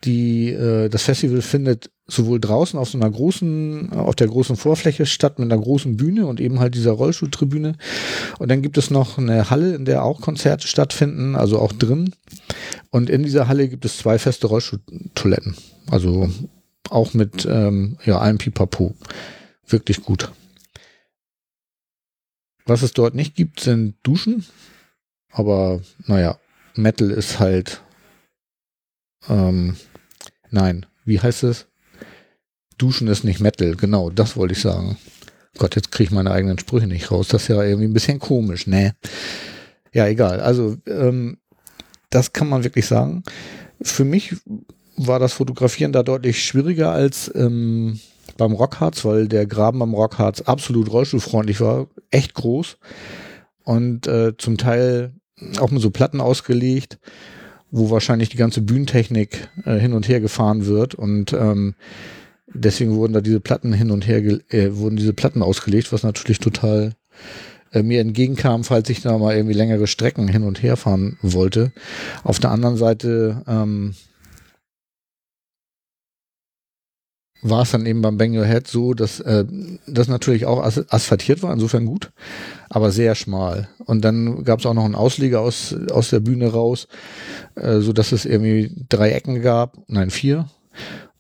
Die, äh, das Festival findet sowohl draußen auf so einer großen, auf der großen Vorfläche statt mit einer großen Bühne und eben halt dieser Rollstuhltribüne. Und dann gibt es noch eine Halle, in der auch Konzerte stattfinden, also auch drin. Und in dieser Halle gibt es zwei feste Rollstuhltoiletten. Also auch mit ähm, ja, allem Pipapo. Wirklich gut. Was es dort nicht gibt, sind Duschen. Aber naja, Metal ist halt. Ähm, nein, wie heißt es? Duschen ist nicht Metal, genau, das wollte ich sagen. Gott, jetzt kriege ich meine eigenen Sprüche nicht raus. Das ist ja irgendwie ein bisschen komisch, ne? Ja, egal. Also, ähm, das kann man wirklich sagen. Für mich war das Fotografieren da deutlich schwieriger als ähm, beim Rockharz, weil der Graben beim Rockharz absolut rollstuhlfreundlich war, echt groß und äh, zum Teil auch mit so Platten ausgelegt, wo wahrscheinlich die ganze Bühnentechnik äh, hin und her gefahren wird und ähm, deswegen wurden da diese Platten hin und her, äh, wurden diese Platten ausgelegt, was natürlich total äh, mir entgegenkam, falls ich da mal irgendwie längere Strecken hin und her fahren wollte. Auf der anderen Seite ähm, war es dann eben beim Bang Your Head so, dass äh, das natürlich auch as asphaltiert war, insofern gut, aber sehr schmal. Und dann gab es auch noch einen Ausleger aus, aus der Bühne raus, äh, so dass es irgendwie drei Ecken gab, nein, vier.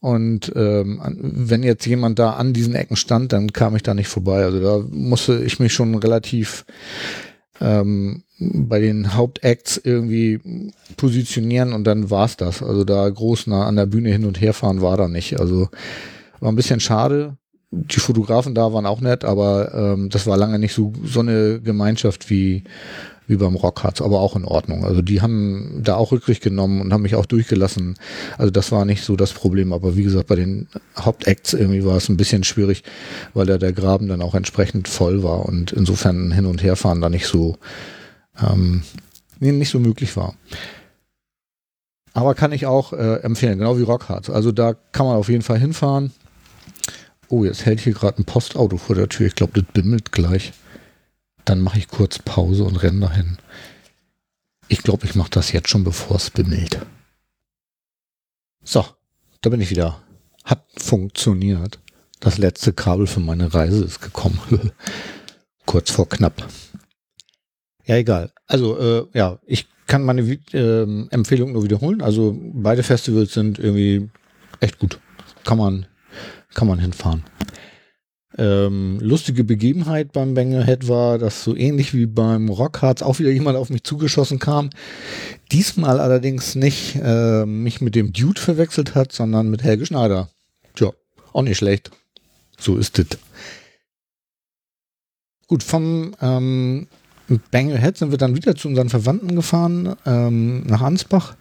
Und ähm, wenn jetzt jemand da an diesen Ecken stand, dann kam ich da nicht vorbei. Also da musste ich mich schon relativ ähm, bei den Hauptacts irgendwie positionieren und dann war's das. Also da groß nah an der Bühne hin und her fahren war da nicht. Also war ein bisschen schade. Die Fotografen da waren auch nett, aber ähm, das war lange nicht so, so eine Gemeinschaft wie wie beim Rockharz, aber auch in Ordnung. Also die haben da auch Rücksicht genommen und haben mich auch durchgelassen. Also das war nicht so das Problem, aber wie gesagt, bei den Hauptacts irgendwie war es ein bisschen schwierig, weil da der Graben dann auch entsprechend voll war und insofern hin und herfahren da nicht so ähm, nicht so möglich war. Aber kann ich auch äh, empfehlen, genau wie Rockharz. Also da kann man auf jeden Fall hinfahren. Oh, jetzt hält hier gerade ein Postauto vor der Tür. Ich glaube, das bimmelt gleich. Dann mache ich kurz Pause und renne dahin. Ich glaube, ich mache das jetzt schon, bevor es bimmelt. So, da bin ich wieder. Hat funktioniert. Das letzte Kabel für meine Reise ist gekommen. kurz vor knapp. Ja, egal. Also, äh, ja, ich kann meine äh, Empfehlung nur wiederholen. Also, beide Festivals sind irgendwie echt gut. Kann man, kann man hinfahren. Ähm, lustige Begebenheit beim Bangerhead war, dass so ähnlich wie beim Rockharz auch wieder jemand auf mich zugeschossen kam. Diesmal allerdings nicht äh, mich mit dem Dude verwechselt hat, sondern mit Helge Schneider. Tja, auch nicht schlecht. So ist es. Gut, vom ähm, Bangerhead sind wir dann wieder zu unseren Verwandten gefahren, ähm, nach Ansbach.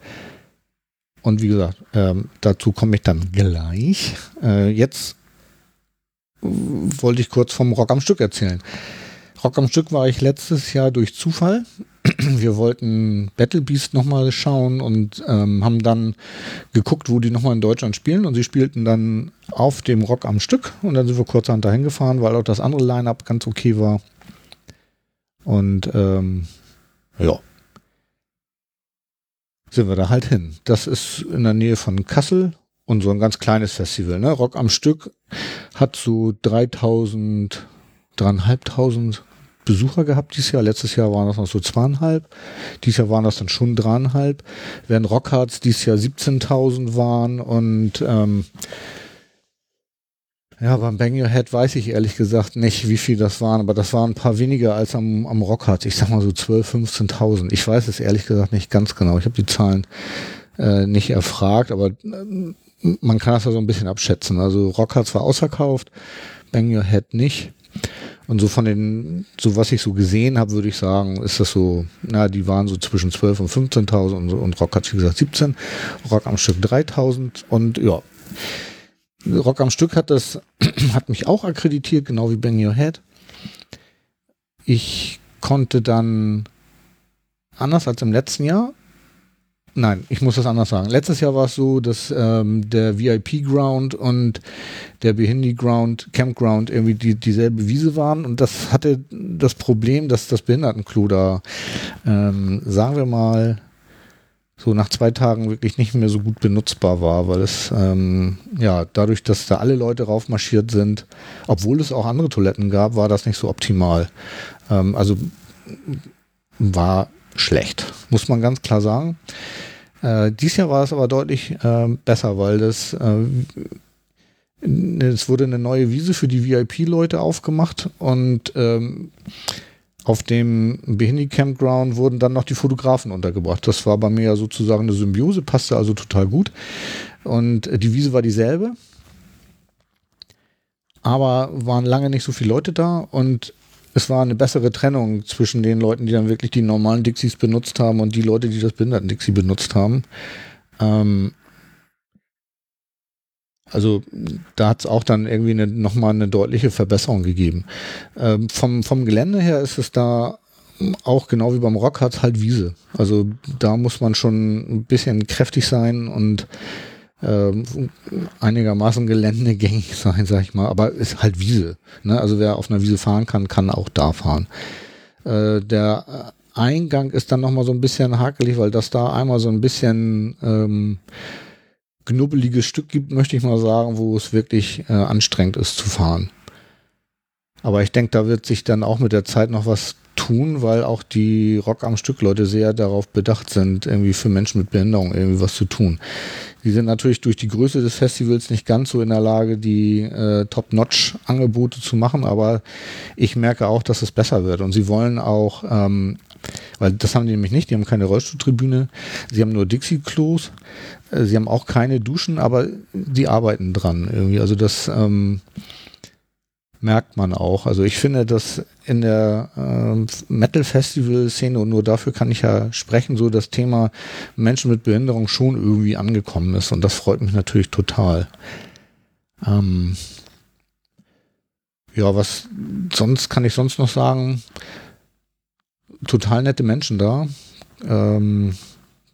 Und wie gesagt, ähm, dazu komme ich dann gleich. Äh, jetzt wollte ich kurz vom Rock am Stück erzählen. Rock am Stück war ich letztes Jahr durch Zufall. Wir wollten Battle Beast nochmal schauen und ähm, haben dann geguckt, wo die nochmal in Deutschland spielen. Und sie spielten dann auf dem Rock am Stück. Und dann sind wir kurzerhand dahin gefahren, weil auch das andere Line-Up ganz okay war. Und ähm, ja, sind wir da halt hin. Das ist in der Nähe von Kassel und so ein ganz kleines Festival. Ne? Rock am Stück hat so 3000, dreieinhalbtausend Besucher gehabt dieses Jahr. Letztes Jahr waren das noch so zweieinhalb. Dieses Jahr waren das dann schon dreieinhalb. Während Rockhards dieses Jahr 17.000 waren und ähm, ja, beim Bang Your Head weiß ich ehrlich gesagt nicht, wie viel das waren, aber das waren ein paar weniger als am, am Rockhard. Ich sag mal so 12.000, 15.000. Ich weiß es ehrlich gesagt nicht ganz genau. Ich habe die Zahlen äh, nicht erfragt, aber äh, man kann das ja so ein bisschen abschätzen. Also Rockhards war ausverkauft, Bang Your Head nicht. Und so von den, so was ich so gesehen habe, würde ich sagen, ist das so, na, die waren so zwischen 12 und 15.000 und, und Rock hat, wie gesagt, 17, Rock am Stück 3.000 und ja. Rock am Stück hat das, hat mich auch akkreditiert, genau wie Bang Your Head. Ich konnte dann anders als im letzten Jahr Nein, ich muss das anders sagen. Letztes Jahr war es so, dass ähm, der VIP Ground und der Behindi Ground, Campground irgendwie die, dieselbe Wiese waren und das hatte das Problem, dass das Behindertenklo da, ähm, sagen wir mal, so nach zwei Tagen wirklich nicht mehr so gut benutzbar war, weil es ähm, ja dadurch, dass da alle Leute raufmarschiert sind, obwohl es auch andere Toiletten gab, war das nicht so optimal. Ähm, also war schlecht, muss man ganz klar sagen. Äh, dies Jahr war es aber deutlich äh, besser, weil das äh, es wurde eine neue Wiese für die VIP-Leute aufgemacht und ähm, auf dem Behindi Campground wurden dann noch die Fotografen untergebracht. Das war bei mir ja sozusagen eine Symbiose, passte also total gut. Und die Wiese war dieselbe, aber waren lange nicht so viele Leute da und es war eine bessere Trennung zwischen den Leuten, die dann wirklich die normalen Dixies benutzt haben und die Leute, die das Behinderten-Dixie benutzt haben. Ähm, also da hat es auch dann irgendwie eine, nochmal eine deutliche Verbesserung gegeben. Ähm, vom, vom Gelände her ist es da auch genau wie beim Rock hat halt Wiese. Also da muss man schon ein bisschen kräftig sein und ähm, einigermaßen geländegängig sein, sag ich mal, aber ist halt Wiese. Ne? Also wer auf einer Wiese fahren kann, kann auch da fahren. Äh, der Eingang ist dann nochmal so ein bisschen hakelig, weil das da einmal so ein bisschen ähm, knubbeliges Stück gibt, möchte ich mal sagen, wo es wirklich äh, anstrengend ist zu fahren. Aber ich denke, da wird sich dann auch mit der Zeit noch was tun, weil auch die Rock am Stück Leute sehr darauf bedacht sind, irgendwie für Menschen mit Behinderung irgendwie was zu tun. Die sind natürlich durch die Größe des Festivals nicht ganz so in der Lage, die äh, Top-Notch-Angebote zu machen, aber ich merke auch, dass es besser wird. Und sie wollen auch, ähm, weil das haben die nämlich nicht, die haben keine Rollstuhltribüne, sie haben nur Dixie-Klos, äh, sie haben auch keine Duschen, aber die arbeiten dran irgendwie. Also das ähm, merkt man auch. Also ich finde, dass in der äh, Metal-Festival-Szene, und nur dafür kann ich ja sprechen, so das Thema Menschen mit Behinderung schon irgendwie angekommen ist. Und das freut mich natürlich total. Ähm ja, was sonst kann ich sonst noch sagen? Total nette Menschen da. Ähm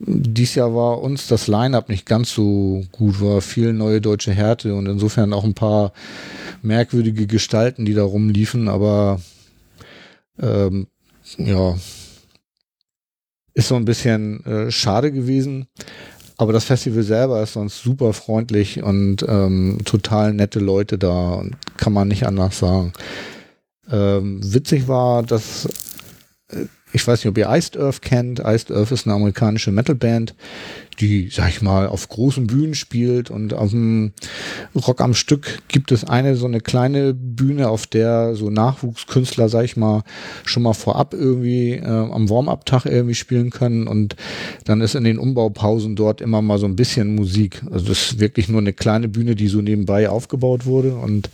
dies Jahr war uns das Line-up nicht ganz so gut, war viel neue deutsche Härte und insofern auch ein paar merkwürdige Gestalten, die da rumliefen, aber ähm, ja, ist so ein bisschen äh, schade gewesen. Aber das Festival selber ist sonst super freundlich und ähm, total nette Leute da und kann man nicht anders sagen. Ähm, witzig war, dass äh, ich weiß nicht, ob ihr Iced Earth kennt. Iced Earth ist eine amerikanische Metalband, die, sag ich mal, auf großen Bühnen spielt und auf dem Rock am Stück gibt es eine so eine kleine Bühne, auf der so Nachwuchskünstler, sag ich mal, schon mal vorab irgendwie äh, am Warm-up-Tag irgendwie spielen können und dann ist in den Umbaupausen dort immer mal so ein bisschen Musik. Also das ist wirklich nur eine kleine Bühne, die so nebenbei aufgebaut wurde und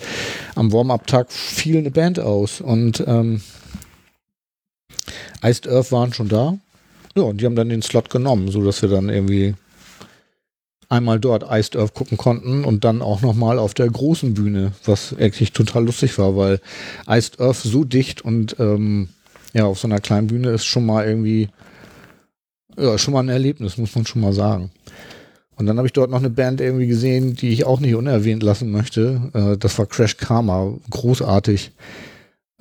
am Warm-up-Tag fiel eine Band aus und ähm, Iced Earth waren schon da. Ja, und die haben dann den Slot genommen, so dass wir dann irgendwie einmal dort Iced Earth gucken konnten und dann auch nochmal auf der großen Bühne, was eigentlich total lustig war, weil Iced Earth so dicht und ähm, ja, auf so einer kleinen Bühne ist schon mal irgendwie, ja, schon mal ein Erlebnis, muss man schon mal sagen. Und dann habe ich dort noch eine Band irgendwie gesehen, die ich auch nicht unerwähnt lassen möchte. Äh, das war Crash Karma, großartig.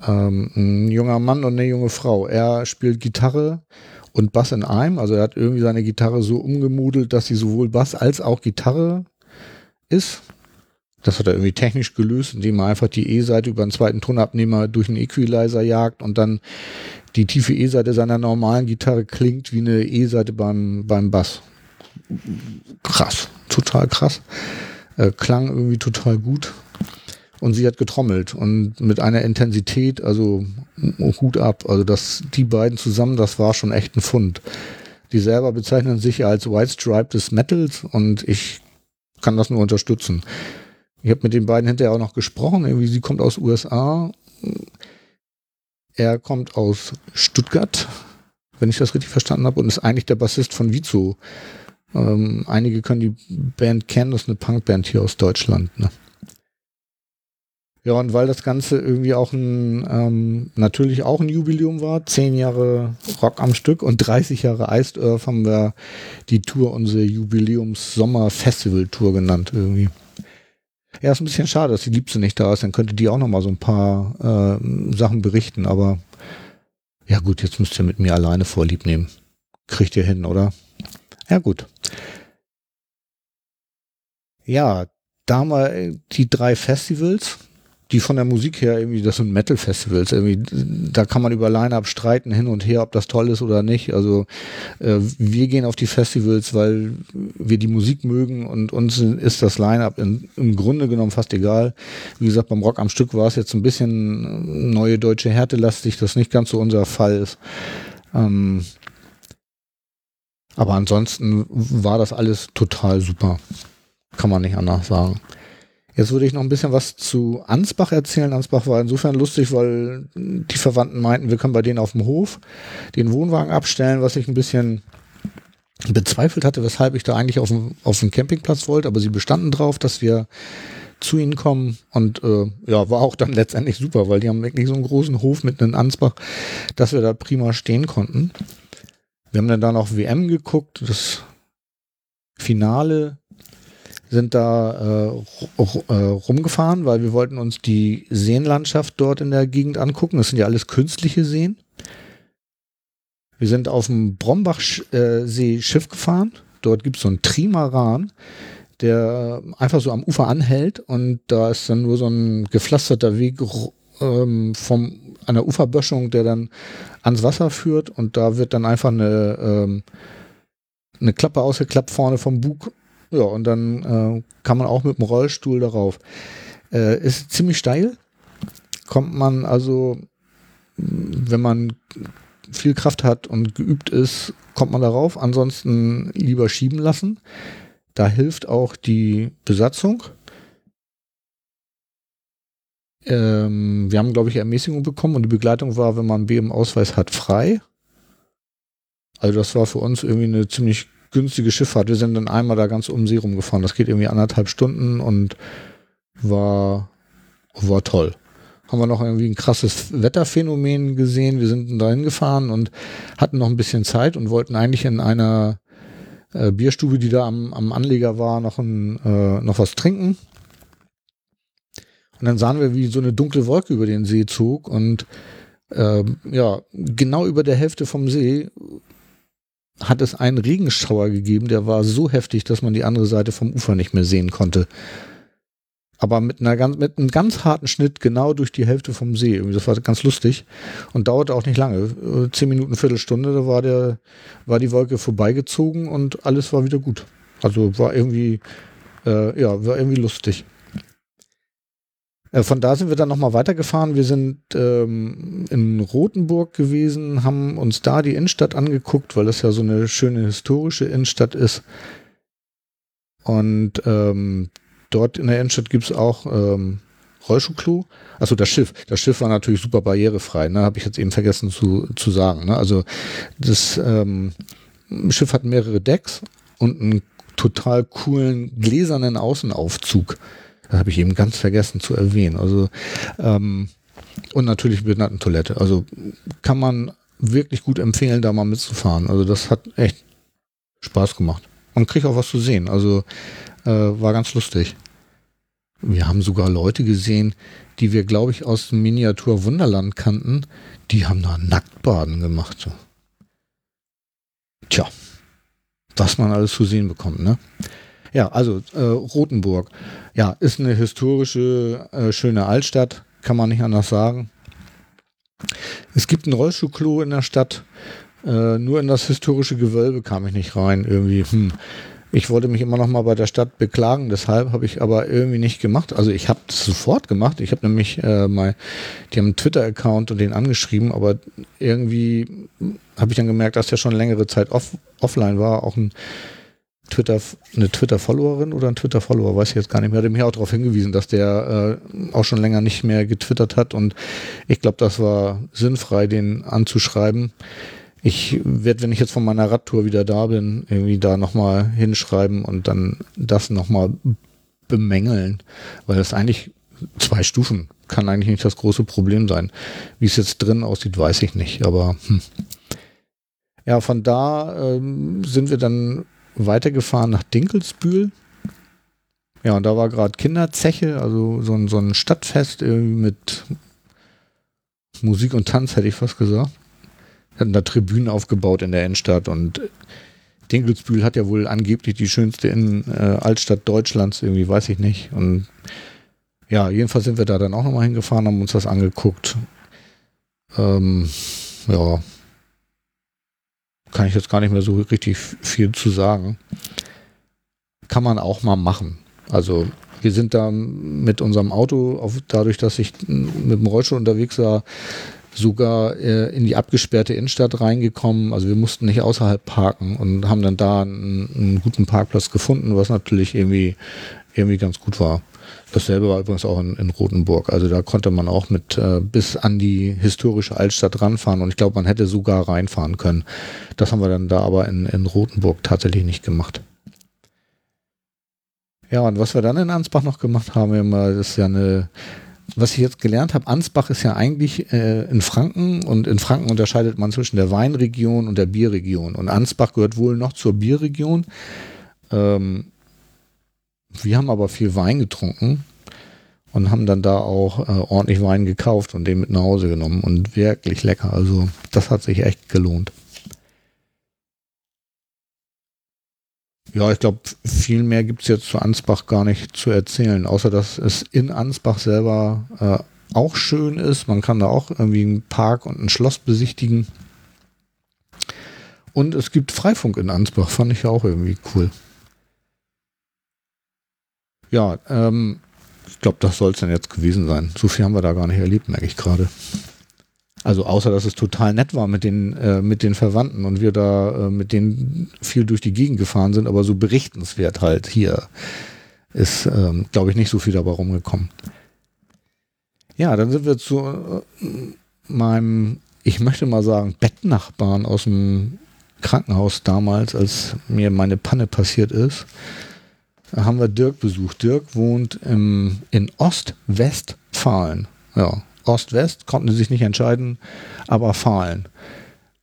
Ähm, ein junger Mann und eine junge Frau. Er spielt Gitarre und Bass in einem. Also er hat irgendwie seine Gitarre so umgemodelt, dass sie sowohl Bass als auch Gitarre ist. Das hat er irgendwie technisch gelöst, indem er einfach die E-Seite über einen zweiten Tonabnehmer durch einen Equalizer jagt und dann die tiefe E-Seite seiner normalen Gitarre klingt wie eine E-Seite beim, beim Bass. Krass, total krass. Äh, klang irgendwie total gut. Und sie hat getrommelt und mit einer Intensität, also Hut ab. Also das, die beiden zusammen, das war schon echt ein Fund. Die selber bezeichnen sich als White Stripe des Metals und ich kann das nur unterstützen. Ich habe mit den beiden hinterher auch noch gesprochen. Irgendwie, sie kommt aus USA. Er kommt aus Stuttgart, wenn ich das richtig verstanden habe, und ist eigentlich der Bassist von Vizo. Ähm, einige können die Band kennen, das ist eine Punkband hier aus Deutschland. Ne? Ja, und weil das Ganze irgendwie auch ein, ähm, natürlich auch ein Jubiläum war, zehn Jahre Rock am Stück und 30 Jahre Iced Earth haben wir die Tour, unsere Jubiläums-Sommer-Festival-Tour genannt irgendwie. Ja, ist ein bisschen schade, dass die Liebste nicht da ist, dann könnte die auch noch mal so ein paar äh, Sachen berichten, aber ja gut, jetzt müsst ihr mit mir alleine Vorlieb nehmen. Kriegt ihr hin, oder? Ja gut. Ja, da haben wir die drei Festivals die von der Musik her irgendwie, das sind Metal-Festivals, irgendwie, da kann man über Line-Up streiten hin und her, ob das toll ist oder nicht. Also äh, wir gehen auf die Festivals, weil wir die Musik mögen und uns ist das Line-Up im Grunde genommen fast egal. Wie gesagt, beim Rock am Stück war es jetzt ein bisschen neue deutsche Härte lastig, das nicht ganz so unser Fall ist. Ähm, aber ansonsten war das alles total super. Kann man nicht anders sagen. Jetzt würde ich noch ein bisschen was zu Ansbach erzählen. Ansbach war insofern lustig, weil die Verwandten meinten, wir können bei denen auf dem Hof den Wohnwagen abstellen, was ich ein bisschen bezweifelt hatte, weshalb ich da eigentlich auf dem, auf dem Campingplatz wollte, aber sie bestanden drauf, dass wir zu ihnen kommen und äh, ja, war auch dann letztendlich super, weil die haben wirklich so einen großen Hof mitten in Ansbach, dass wir da prima stehen konnten. Wir haben dann da noch WM geguckt, das Finale sind da äh, äh, rumgefahren, weil wir wollten uns die Seenlandschaft dort in der Gegend angucken. Das sind ja alles künstliche Seen. Wir sind auf dem Brombachsee äh, Schiff gefahren. Dort gibt es so einen Trimaran, der einfach so am Ufer anhält und da ist dann nur so ein gepflasterter Weg ähm, vom einer Uferböschung, der dann ans Wasser führt und da wird dann einfach eine ähm, eine Klappe ausgeklappt vorne vom Bug ja, und dann äh, kann man auch mit dem Rollstuhl darauf. Äh, ist ziemlich steil. Kommt man also, wenn man viel Kraft hat und geübt ist, kommt man darauf. Ansonsten lieber schieben lassen. Da hilft auch die Besatzung. Ähm, wir haben, glaube ich, Ermäßigung bekommen und die Begleitung war, wenn man B im Ausweis hat, frei. Also das war für uns irgendwie eine ziemlich günstige Schifffahrt. Wir sind dann einmal da ganz um See rumgefahren. Das geht irgendwie anderthalb Stunden und war, war toll. Haben wir noch irgendwie ein krasses Wetterphänomen gesehen. Wir sind da hingefahren und hatten noch ein bisschen Zeit und wollten eigentlich in einer äh, Bierstube, die da am, am Anleger war, noch, ein, äh, noch was trinken. Und dann sahen wir, wie so eine dunkle Wolke über den See zog und äh, ja, genau über der Hälfte vom See hat es einen Regenschauer gegeben, der war so heftig, dass man die andere Seite vom Ufer nicht mehr sehen konnte. Aber mit, einer ganz, mit einem ganz harten Schnitt genau durch die Hälfte vom See. Das war ganz lustig und dauerte auch nicht lange. Zehn Minuten, Viertelstunde, da war, der, war die Wolke vorbeigezogen und alles war wieder gut. Also war irgendwie, äh, ja, war irgendwie lustig. Äh, von da sind wir dann nochmal weitergefahren. Wir sind ähm, in Rothenburg gewesen, haben uns da die Innenstadt angeguckt, weil das ja so eine schöne historische Innenstadt ist. Und ähm, dort in der Innenstadt gibt es auch ähm, Rollschuhklo. Also das Schiff. Das Schiff war natürlich super barrierefrei, ne? Habe ich jetzt eben vergessen zu, zu sagen. Ne? Also das ähm, Schiff hat mehrere Decks und ein total coolen gläsernen Außenaufzug. Das habe ich eben ganz vergessen zu erwähnen. Also ähm, und natürlich Behindertentoilette. Also kann man wirklich gut empfehlen, da mal mitzufahren. Also das hat echt Spaß gemacht. Man kriegt auch was zu sehen. Also äh, war ganz lustig. Wir haben sogar Leute gesehen, die wir, glaube ich, aus dem Miniatur Wunderland kannten. Die haben da Nacktbaden gemacht. Tja, was man alles zu sehen bekommt, ne? Ja, also äh, Rothenburg. Ja, ist eine historische, äh, schöne Altstadt, kann man nicht anders sagen. Es gibt ein Rollstuhlklo in der Stadt. Äh, nur in das historische Gewölbe kam ich nicht rein. Irgendwie, hm. Ich wollte mich immer noch mal bei der Stadt beklagen, deshalb habe ich aber irgendwie nicht gemacht. Also ich habe es sofort gemacht. Ich habe nämlich äh, mal, die haben einen Twitter-Account und den angeschrieben, aber irgendwie habe ich dann gemerkt, dass der schon längere Zeit off offline war. Auch ein Twitter, eine Twitter-Followerin oder ein Twitter-Follower, weiß ich jetzt gar nicht mehr, hat mich auch darauf hingewiesen, dass der äh, auch schon länger nicht mehr getwittert hat und ich glaube, das war sinnfrei, den anzuschreiben. Ich werde, wenn ich jetzt von meiner Radtour wieder da bin, irgendwie da nochmal hinschreiben und dann das nochmal bemängeln, weil das eigentlich zwei Stufen kann eigentlich nicht das große Problem sein. Wie es jetzt drin aussieht, weiß ich nicht, aber hm. ja, von da ähm, sind wir dann weitergefahren nach Dinkelsbühl. Ja, und da war gerade Kinderzeche, also so ein, so ein Stadtfest mit Musik und Tanz, hätte ich fast gesagt. Hatten da Tribünen aufgebaut in der Innenstadt und Dinkelsbühl hat ja wohl angeblich die schönste in, äh, Altstadt Deutschlands, irgendwie weiß ich nicht. Und ja, jedenfalls sind wir da dann auch nochmal hingefahren, haben uns das angeguckt. Ähm, ja, kann ich jetzt gar nicht mehr so richtig viel zu sagen. Kann man auch mal machen. Also wir sind da mit unserem Auto, auf, dadurch, dass ich mit dem Rollstuhl unterwegs war, sogar äh, in die abgesperrte Innenstadt reingekommen. Also wir mussten nicht außerhalb parken und haben dann da einen, einen guten Parkplatz gefunden, was natürlich irgendwie, irgendwie ganz gut war. Dasselbe war übrigens auch in, in Rothenburg. Also da konnte man auch mit äh, bis an die historische Altstadt ranfahren und ich glaube, man hätte sogar reinfahren können. Das haben wir dann da aber in, in Rothenburg tatsächlich nicht gemacht. Ja, und was wir dann in Ansbach noch gemacht haben, ist ja eine, was ich jetzt gelernt habe, Ansbach ist ja eigentlich äh, in Franken und in Franken unterscheidet man zwischen der Weinregion und der Bierregion. Und Ansbach gehört wohl noch zur Bierregion. Ähm, wir haben aber viel Wein getrunken und haben dann da auch äh, ordentlich Wein gekauft und den mit nach Hause genommen und wirklich lecker. Also das hat sich echt gelohnt. Ja, ich glaube, viel mehr gibt es jetzt zu Ansbach gar nicht zu erzählen, außer dass es in Ansbach selber äh, auch schön ist. Man kann da auch irgendwie einen Park und ein Schloss besichtigen. Und es gibt Freifunk in Ansbach, fand ich auch irgendwie cool. Ja, ähm, ich glaube, das soll es dann jetzt gewesen sein. So viel haben wir da gar nicht erlebt, merke ich gerade. Also außer, dass es total nett war mit den, äh, mit den Verwandten und wir da äh, mit denen viel durch die Gegend gefahren sind, aber so berichtenswert halt hier ist, ähm, glaube ich, nicht so viel dabei rumgekommen. Ja, dann sind wir zu äh, meinem, ich möchte mal sagen, Bettnachbarn aus dem Krankenhaus damals, als mir meine Panne passiert ist haben wir Dirk besucht. Dirk wohnt im, in Ost-Westfalen. Ja, Ost-West konnten sie sich nicht entscheiden, aber Fahlen.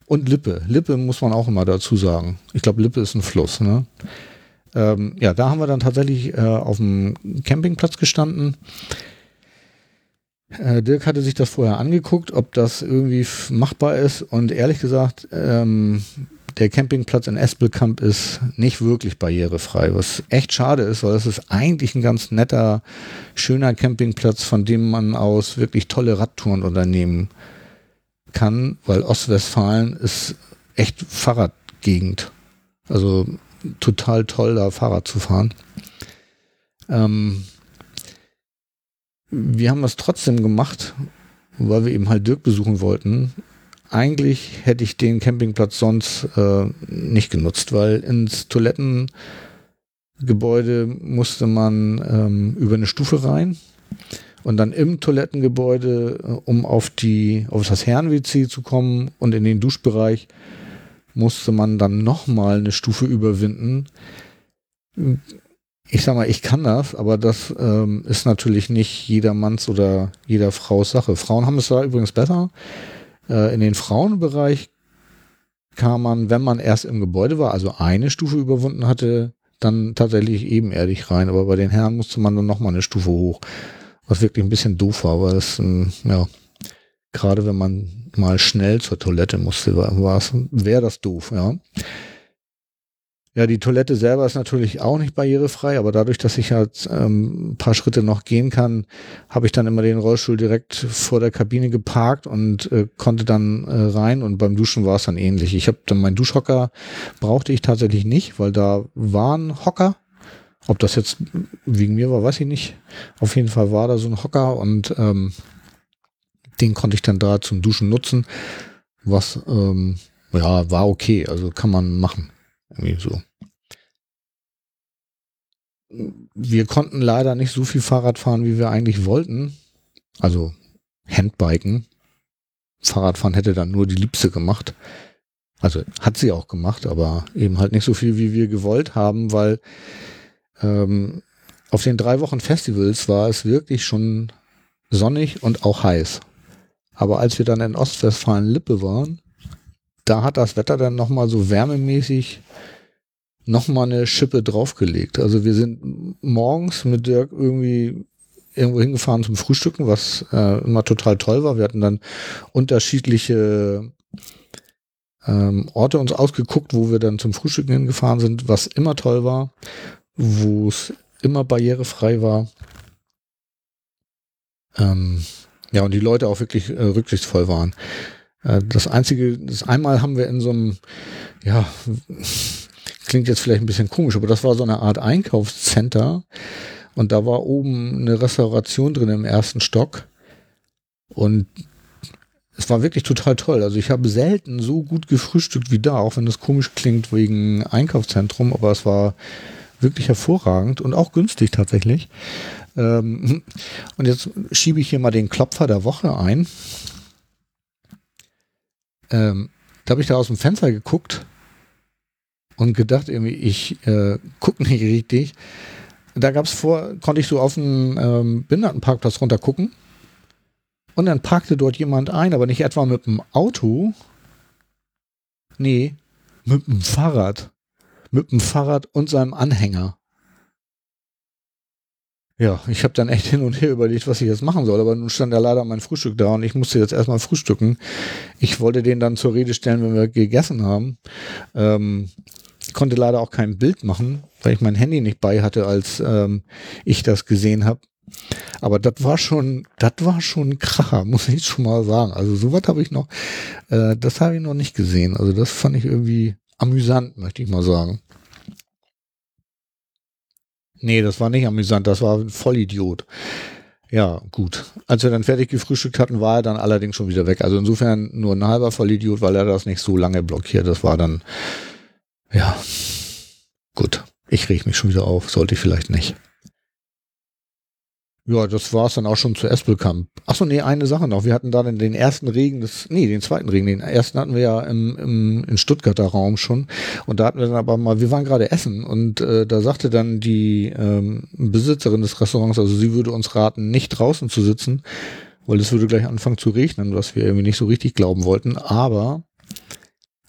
Und Lippe. Lippe muss man auch immer dazu sagen. Ich glaube, Lippe ist ein Fluss. Ne? Ähm, ja, da haben wir dann tatsächlich äh, auf dem Campingplatz gestanden. Äh, Dirk hatte sich das vorher angeguckt, ob das irgendwie machbar ist. Und ehrlich gesagt, ähm, der Campingplatz in Espelkamp ist nicht wirklich barrierefrei, was echt schade ist, weil es ist eigentlich ein ganz netter, schöner Campingplatz, von dem man aus wirklich tolle Radtouren unternehmen kann, weil Ostwestfalen ist echt Fahrradgegend. Also total toll, da Fahrrad zu fahren. Ähm, wir haben das trotzdem gemacht, weil wir eben halt Dirk besuchen wollten eigentlich hätte ich den Campingplatz sonst äh, nicht genutzt, weil ins Toilettengebäude musste man ähm, über eine Stufe rein und dann im Toilettengebäude, äh, um auf die auf das Herren-WC zu kommen und in den Duschbereich musste man dann nochmal eine Stufe überwinden. ich sag mal, ich kann das, aber das ähm, ist natürlich nicht jedermanns oder jeder Frau's Sache. Frauen haben es da übrigens besser. Äh, in den Frauenbereich kam man, wenn man erst im Gebäude war, also eine Stufe überwunden hatte, dann tatsächlich ebenerdig rein. Aber bei den Herren musste man dann nochmal eine Stufe hoch. Was wirklich ein bisschen doof war, weil es, ähm, ja, gerade wenn man mal schnell zur Toilette musste, war es, wäre das doof, ja. Ja, die Toilette selber ist natürlich auch nicht barrierefrei, aber dadurch, dass ich halt ähm, ein paar Schritte noch gehen kann, habe ich dann immer den Rollstuhl direkt vor der Kabine geparkt und äh, konnte dann äh, rein und beim Duschen war es dann ähnlich. Ich habe dann meinen Duschhocker brauchte ich tatsächlich nicht, weil da waren Hocker. Ob das jetzt wegen mir war, weiß ich nicht. Auf jeden Fall war da so ein Hocker und ähm, den konnte ich dann da zum Duschen nutzen, was ähm, ja war okay, also kann man machen. Irgendwie so. Wir konnten leider nicht so viel Fahrrad fahren, wie wir eigentlich wollten. Also Handbiken. Fahrradfahren hätte dann nur die Liebste gemacht. Also hat sie auch gemacht, aber eben halt nicht so viel, wie wir gewollt haben, weil ähm, auf den drei Wochen Festivals war es wirklich schon sonnig und auch heiß. Aber als wir dann in Ostwestfalen-Lippe waren, da hat das Wetter dann nochmal so wärmemäßig nochmal eine Schippe draufgelegt. Also wir sind morgens mit Dirk irgendwie irgendwo hingefahren zum Frühstücken, was äh, immer total toll war. Wir hatten dann unterschiedliche ähm, Orte uns ausgeguckt, wo wir dann zum Frühstücken hingefahren sind, was immer toll war, wo es immer barrierefrei war. Ähm, ja, und die Leute auch wirklich äh, rücksichtsvoll waren. Äh, das einzige, das einmal haben wir in so einem, ja, klingt jetzt vielleicht ein bisschen komisch, aber das war so eine Art Einkaufscenter und da war oben eine Restauration drin im ersten Stock und es war wirklich total toll. Also ich habe selten so gut gefrühstückt wie da, auch wenn das komisch klingt wegen Einkaufszentrum, aber es war wirklich hervorragend und auch günstig tatsächlich. Ähm, und jetzt schiebe ich hier mal den Klopfer der Woche ein. Ähm, da habe ich da aus dem Fenster geguckt und gedacht, irgendwie, ich äh, gucke nicht richtig. Da gab es vor, konnte ich so auf den ähm, Behindertenparkplatz runter gucken. Und dann parkte dort jemand ein, aber nicht etwa mit dem Auto. Nee, mit dem Fahrrad. Mit dem Fahrrad und seinem Anhänger. Ja, ich habe dann echt hin und her überlegt, was ich jetzt machen soll, aber nun stand ja leider mein Frühstück da und ich musste jetzt erstmal frühstücken. Ich wollte den dann zur Rede stellen, wenn wir gegessen haben. Ähm, konnte leider auch kein Bild machen, weil ich mein Handy nicht bei hatte, als ähm, ich das gesehen habe. Aber das war schon, das war schon ein Kracher, muss ich schon mal sagen. Also sowas habe ich noch, äh, das habe ich noch nicht gesehen. Also das fand ich irgendwie amüsant, möchte ich mal sagen. Nee, das war nicht amüsant, das war ein Vollidiot. Ja, gut. Als wir dann fertig gefrühstückt hatten, war er dann allerdings schon wieder weg. Also insofern nur ein halber Vollidiot, weil er das nicht so lange blockiert. Das war dann ja, gut. Ich reg mich schon wieder auf. Sollte ich vielleicht nicht. Ja, das war's dann auch schon zu Espelkamp. Achso, nee, eine Sache noch. Wir hatten da den ersten Regen des, nee, den zweiten Regen. Den ersten hatten wir ja im, im, in Stuttgarter Raum schon. Und da hatten wir dann aber mal, wir waren gerade essen und äh, da sagte dann die ähm, Besitzerin des Restaurants, also sie würde uns raten, nicht draußen zu sitzen, weil es würde gleich anfangen zu regnen, was wir irgendwie nicht so richtig glauben wollten. Aber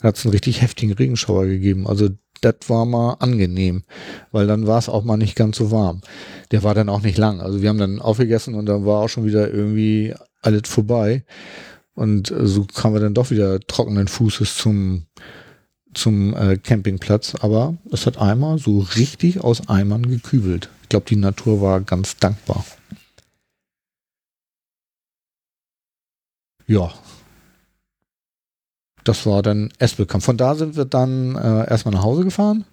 hat es einen richtig heftigen Regenschauer gegeben. Also das war mal angenehm, weil dann war es auch mal nicht ganz so warm. Der war dann auch nicht lang. Also wir haben dann aufgegessen und dann war auch schon wieder irgendwie alles vorbei. Und äh, so kamen wir dann doch wieder trockenen Fußes zum, zum äh, Campingplatz. Aber es hat einmal so richtig aus Eimern gekübelt. Ich glaube, die Natur war ganz dankbar. Ja, das war dann Espelkamp. Von da sind wir dann äh, erstmal nach Hause gefahren.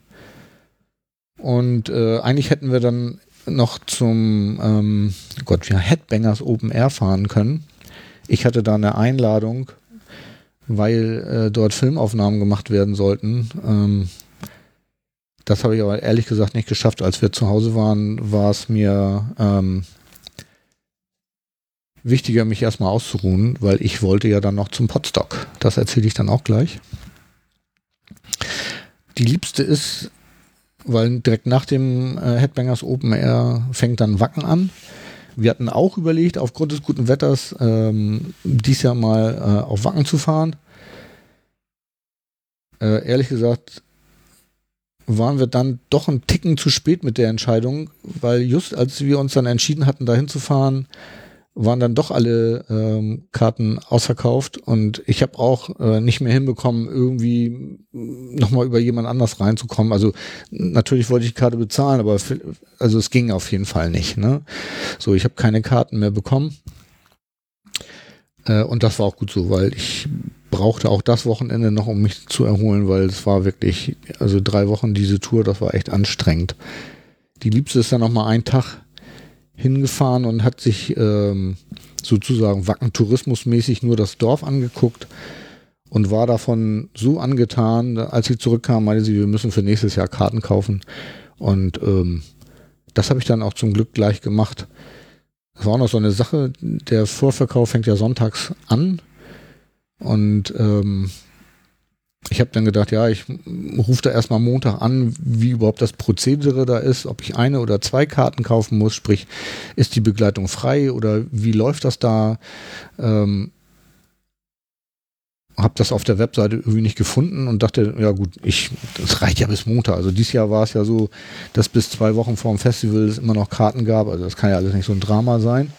Und äh, eigentlich hätten wir dann noch zum ähm, Gott, ja, Headbangers Open Air fahren können. Ich hatte da eine Einladung, weil äh, dort Filmaufnahmen gemacht werden sollten. Ähm, das habe ich aber ehrlich gesagt nicht geschafft. Als wir zu Hause waren, war es mir ähm, wichtiger, mich erstmal auszuruhen, weil ich wollte ja dann noch zum Podstock. Das erzähle ich dann auch gleich. Die Liebste ist weil direkt nach dem äh, Headbangers Open Air fängt dann Wacken an. Wir hatten auch überlegt, aufgrund des guten Wetters ähm, dies Jahr mal äh, auf Wacken zu fahren. Äh, ehrlich gesagt waren wir dann doch ein Ticken zu spät mit der Entscheidung, weil just als wir uns dann entschieden hatten, dahin zu fahren, waren dann doch alle ähm, Karten ausverkauft und ich habe auch äh, nicht mehr hinbekommen, irgendwie nochmal über jemand anders reinzukommen. Also natürlich wollte ich die Karte bezahlen, aber also es ging auf jeden Fall nicht. Ne? So, ich habe keine Karten mehr bekommen. Äh, und das war auch gut so, weil ich brauchte auch das Wochenende noch, um mich zu erholen, weil es war wirklich, also drei Wochen diese Tour, das war echt anstrengend. Die Liebste ist dann nochmal einen Tag hingefahren und hat sich ähm, sozusagen Wacken tourismusmäßig nur das Dorf angeguckt und war davon so angetan, als sie zurückkam, meinte sie, wir müssen für nächstes Jahr Karten kaufen. Und ähm, das habe ich dann auch zum Glück gleich gemacht. Das war auch noch so eine Sache, der Vorverkauf fängt ja sonntags an. Und ähm, ich habe dann gedacht, ja, ich rufe da erstmal Montag an, wie überhaupt das Prozedere da ist, ob ich eine oder zwei Karten kaufen muss, sprich, ist die Begleitung frei oder wie läuft das da? Ähm, habe das auf der Webseite irgendwie nicht gefunden und dachte, ja gut, ich, das reicht ja bis Montag. Also dieses Jahr war es ja so, dass bis zwei Wochen vor dem Festival es immer noch Karten gab. Also das kann ja alles nicht so ein Drama sein.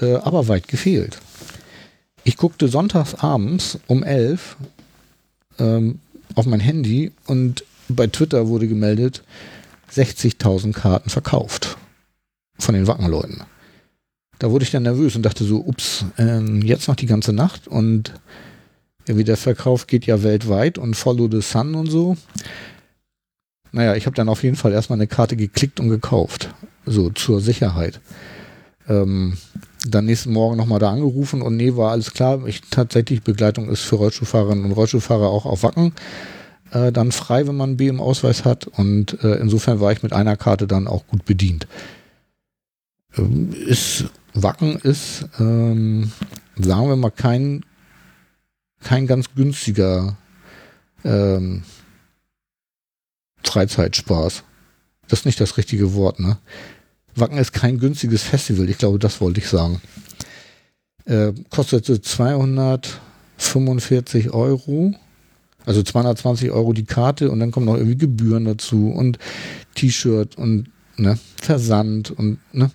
Äh, aber weit gefehlt. Ich guckte sonntags abends um elf ähm, auf mein Handy und bei Twitter wurde gemeldet, 60.000 Karten verkauft von den Wackenleuten. Da wurde ich dann nervös und dachte so, ups, ähm, jetzt noch die ganze Nacht und irgendwie der Verkauf geht ja weltweit und Follow the Sun und so. Naja, ich habe dann auf jeden Fall erstmal eine Karte geklickt und gekauft. So zur Sicherheit. Ähm, dann nächsten Morgen nochmal da angerufen und nee, war alles klar. Ich, tatsächlich Begleitung ist für Rollstuhlfahrerinnen und Rollstuhlfahrer auch auf Wacken äh, dann frei, wenn man einen B im Ausweis hat. Und äh, insofern war ich mit einer Karte dann auch gut bedient. Ähm, ist, Wacken ist, ähm, sagen wir mal, kein, kein ganz günstiger ähm, Freizeitspaß. Das ist nicht das richtige Wort, ne? Wacken ist kein günstiges Festival, ich glaube, das wollte ich sagen. Äh, kostete 245 Euro, also 220 Euro die Karte und dann kommen noch irgendwie Gebühren dazu und T-Shirt und ne, Versand und ne.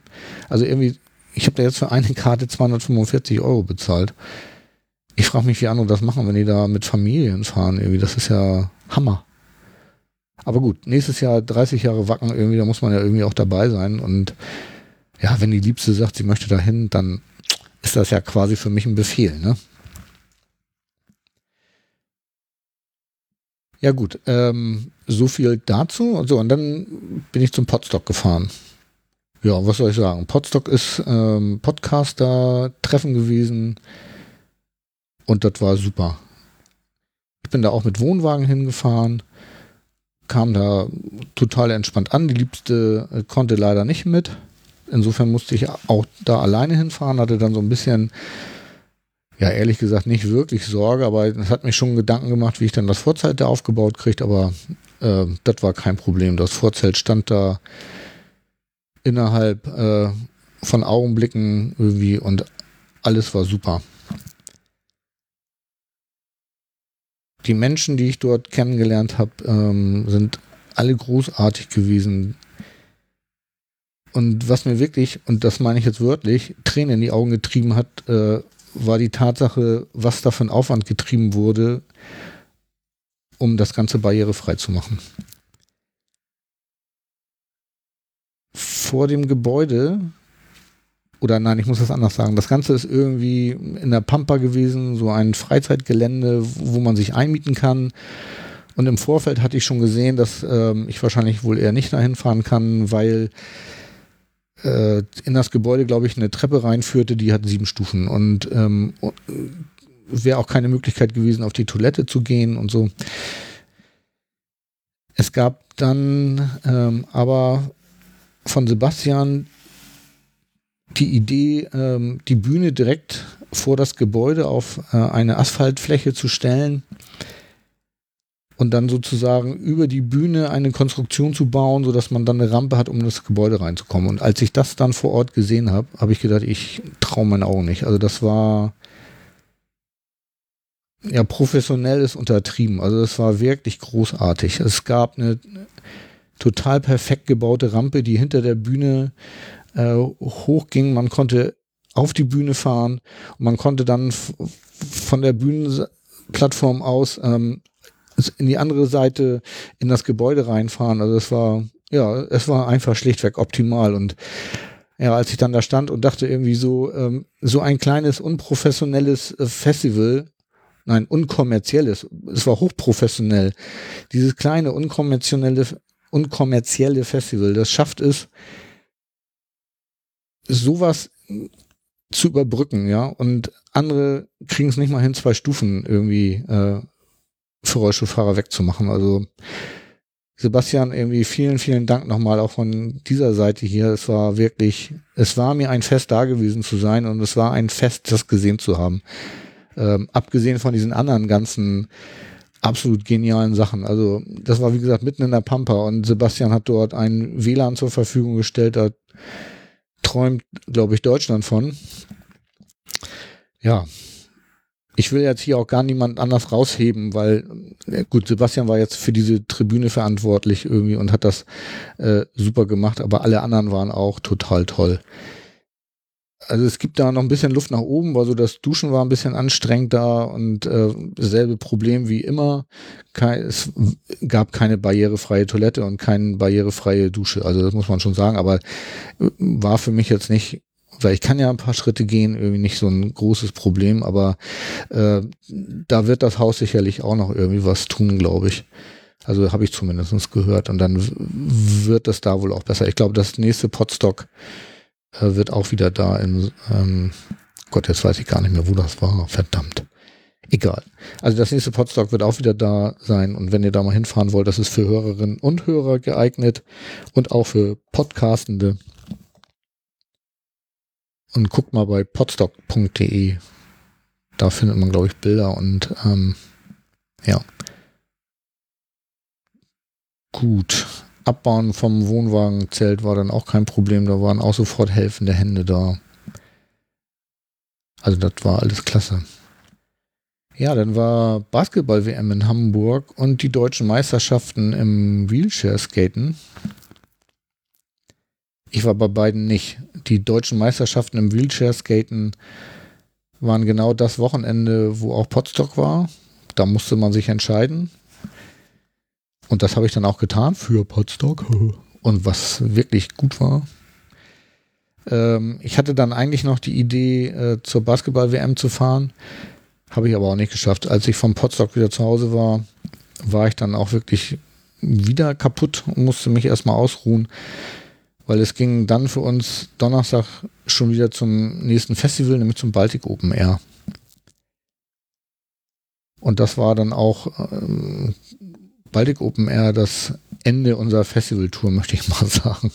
Also irgendwie, ich habe da jetzt für eine Karte 245 Euro bezahlt. Ich frage mich, wie andere das machen, wenn die da mit Familien fahren. Irgendwie, das ist ja Hammer. Aber gut, nächstes Jahr 30 Jahre Wacken irgendwie, da muss man ja irgendwie auch dabei sein. Und ja, wenn die Liebste sagt, sie möchte dahin, dann ist das ja quasi für mich ein Befehl, ne? Ja gut, ähm, so viel dazu. Und so, und dann bin ich zum Podstock gefahren. Ja, was soll ich sagen? Podstock ist ähm, Podcaster-Treffen gewesen und das war super. Ich bin da auch mit Wohnwagen hingefahren kam da total entspannt an. Die Liebste äh, konnte leider nicht mit. Insofern musste ich auch da alleine hinfahren, hatte dann so ein bisschen, ja, ehrlich gesagt, nicht wirklich Sorge, aber es hat mich schon Gedanken gemacht, wie ich dann das Vorzelt da aufgebaut kriege, aber äh, das war kein Problem. Das Vorzelt stand da innerhalb äh, von Augenblicken irgendwie und alles war super. Die Menschen, die ich dort kennengelernt habe, ähm, sind alle großartig gewesen. Und was mir wirklich, und das meine ich jetzt wörtlich, Tränen in die Augen getrieben hat, äh, war die Tatsache, was da für ein Aufwand getrieben wurde, um das Ganze barrierefrei zu machen. Vor dem Gebäude oder nein, ich muss das anders sagen. Das Ganze ist irgendwie in der Pampa gewesen, so ein Freizeitgelände, wo man sich einmieten kann. Und im Vorfeld hatte ich schon gesehen, dass ähm, ich wahrscheinlich wohl eher nicht dahin fahren kann, weil äh, in das Gebäude, glaube ich, eine Treppe reinführte, die hat sieben Stufen. Und ähm, wäre auch keine Möglichkeit gewesen, auf die Toilette zu gehen und so. Es gab dann ähm, aber von Sebastian die Idee, ähm, die Bühne direkt vor das Gebäude auf äh, eine Asphaltfläche zu stellen, und dann sozusagen über die Bühne eine Konstruktion zu bauen, sodass man dann eine Rampe hat, um in das Gebäude reinzukommen. Und als ich das dann vor Ort gesehen habe, habe ich gedacht, ich traue meinen Augen nicht. Also das war ja professionell ist untertrieben. Also das war wirklich großartig. Es gab eine total perfekt gebaute Rampe, die hinter der Bühne äh, hochging. Man konnte auf die Bühne fahren und man konnte dann von der Bühnenplattform aus ähm, in die andere Seite in das Gebäude reinfahren. Also es war, ja, es war einfach schlichtweg optimal und ja, als ich dann da stand und dachte irgendwie so, ähm, so ein kleines unprofessionelles äh, Festival, nein, unkommerzielles, es war hochprofessionell. Dieses kleine unkommerzielle, unkommerzielle Festival, das schafft es, sowas zu überbrücken, ja, und andere kriegen es nicht mal hin, zwei Stufen irgendwie äh, für Rollstuhlfahrer wegzumachen. Also Sebastian, irgendwie vielen, vielen Dank nochmal auch von dieser Seite hier. Es war wirklich, es war mir ein Fest da gewesen zu sein und es war ein Fest, das gesehen zu haben. Ähm, abgesehen von diesen anderen ganzen absolut genialen Sachen. Also das war wie gesagt mitten in der Pampa und Sebastian hat dort ein WLAN zur Verfügung gestellt. Da träumt, glaube ich, Deutschland von. Ja, ich will jetzt hier auch gar niemand anders rausheben, weil äh, gut, Sebastian war jetzt für diese Tribüne verantwortlich irgendwie und hat das äh, super gemacht, aber alle anderen waren auch total toll. Also es gibt da noch ein bisschen Luft nach oben, weil so das Duschen war ein bisschen anstrengend da und äh, dasselbe Problem wie immer. Kein, es gab keine barrierefreie Toilette und keine barrierefreie Dusche. Also das muss man schon sagen, aber äh, war für mich jetzt nicht weil ich kann ja ein paar Schritte gehen, irgendwie nicht so ein großes Problem, aber äh, da wird das Haus sicherlich auch noch irgendwie was tun, glaube ich. Also habe ich zumindest gehört. Und dann wird das da wohl auch besser. Ich glaube, das nächste Potstock äh, wird auch wieder da in, ähm, Gott, jetzt weiß ich gar nicht mehr, wo das war. Verdammt. Egal. Also das nächste Podstock wird auch wieder da sein. Und wenn ihr da mal hinfahren wollt, das ist für Hörerinnen und Hörer geeignet und auch für Podcastende und guckt mal bei podstock.de. Da findet man, glaube ich, Bilder und ähm, ja. Gut. Abbauen vom Wohnwagenzelt war dann auch kein Problem. Da waren auch sofort helfende Hände da. Also das war alles klasse. Ja, dann war Basketball-WM in Hamburg und die deutschen Meisterschaften im Wheelchair-Skaten. Ich war bei beiden nicht. Die deutschen Meisterschaften im Wheelchair-Skaten waren genau das Wochenende, wo auch Potstock war. Da musste man sich entscheiden. Und das habe ich dann auch getan für Potstock. Und was wirklich gut war. Ähm, ich hatte dann eigentlich noch die Idee, äh, zur Basketball-WM zu fahren. Habe ich aber auch nicht geschafft. Als ich vom Potstock wieder zu Hause war, war ich dann auch wirklich wieder kaputt und musste mich erstmal ausruhen weil es ging dann für uns Donnerstag schon wieder zum nächsten Festival, nämlich zum Baltic Open Air. Und das war dann auch ähm, Baltic Open Air das Ende unserer Festivaltour, möchte ich mal sagen.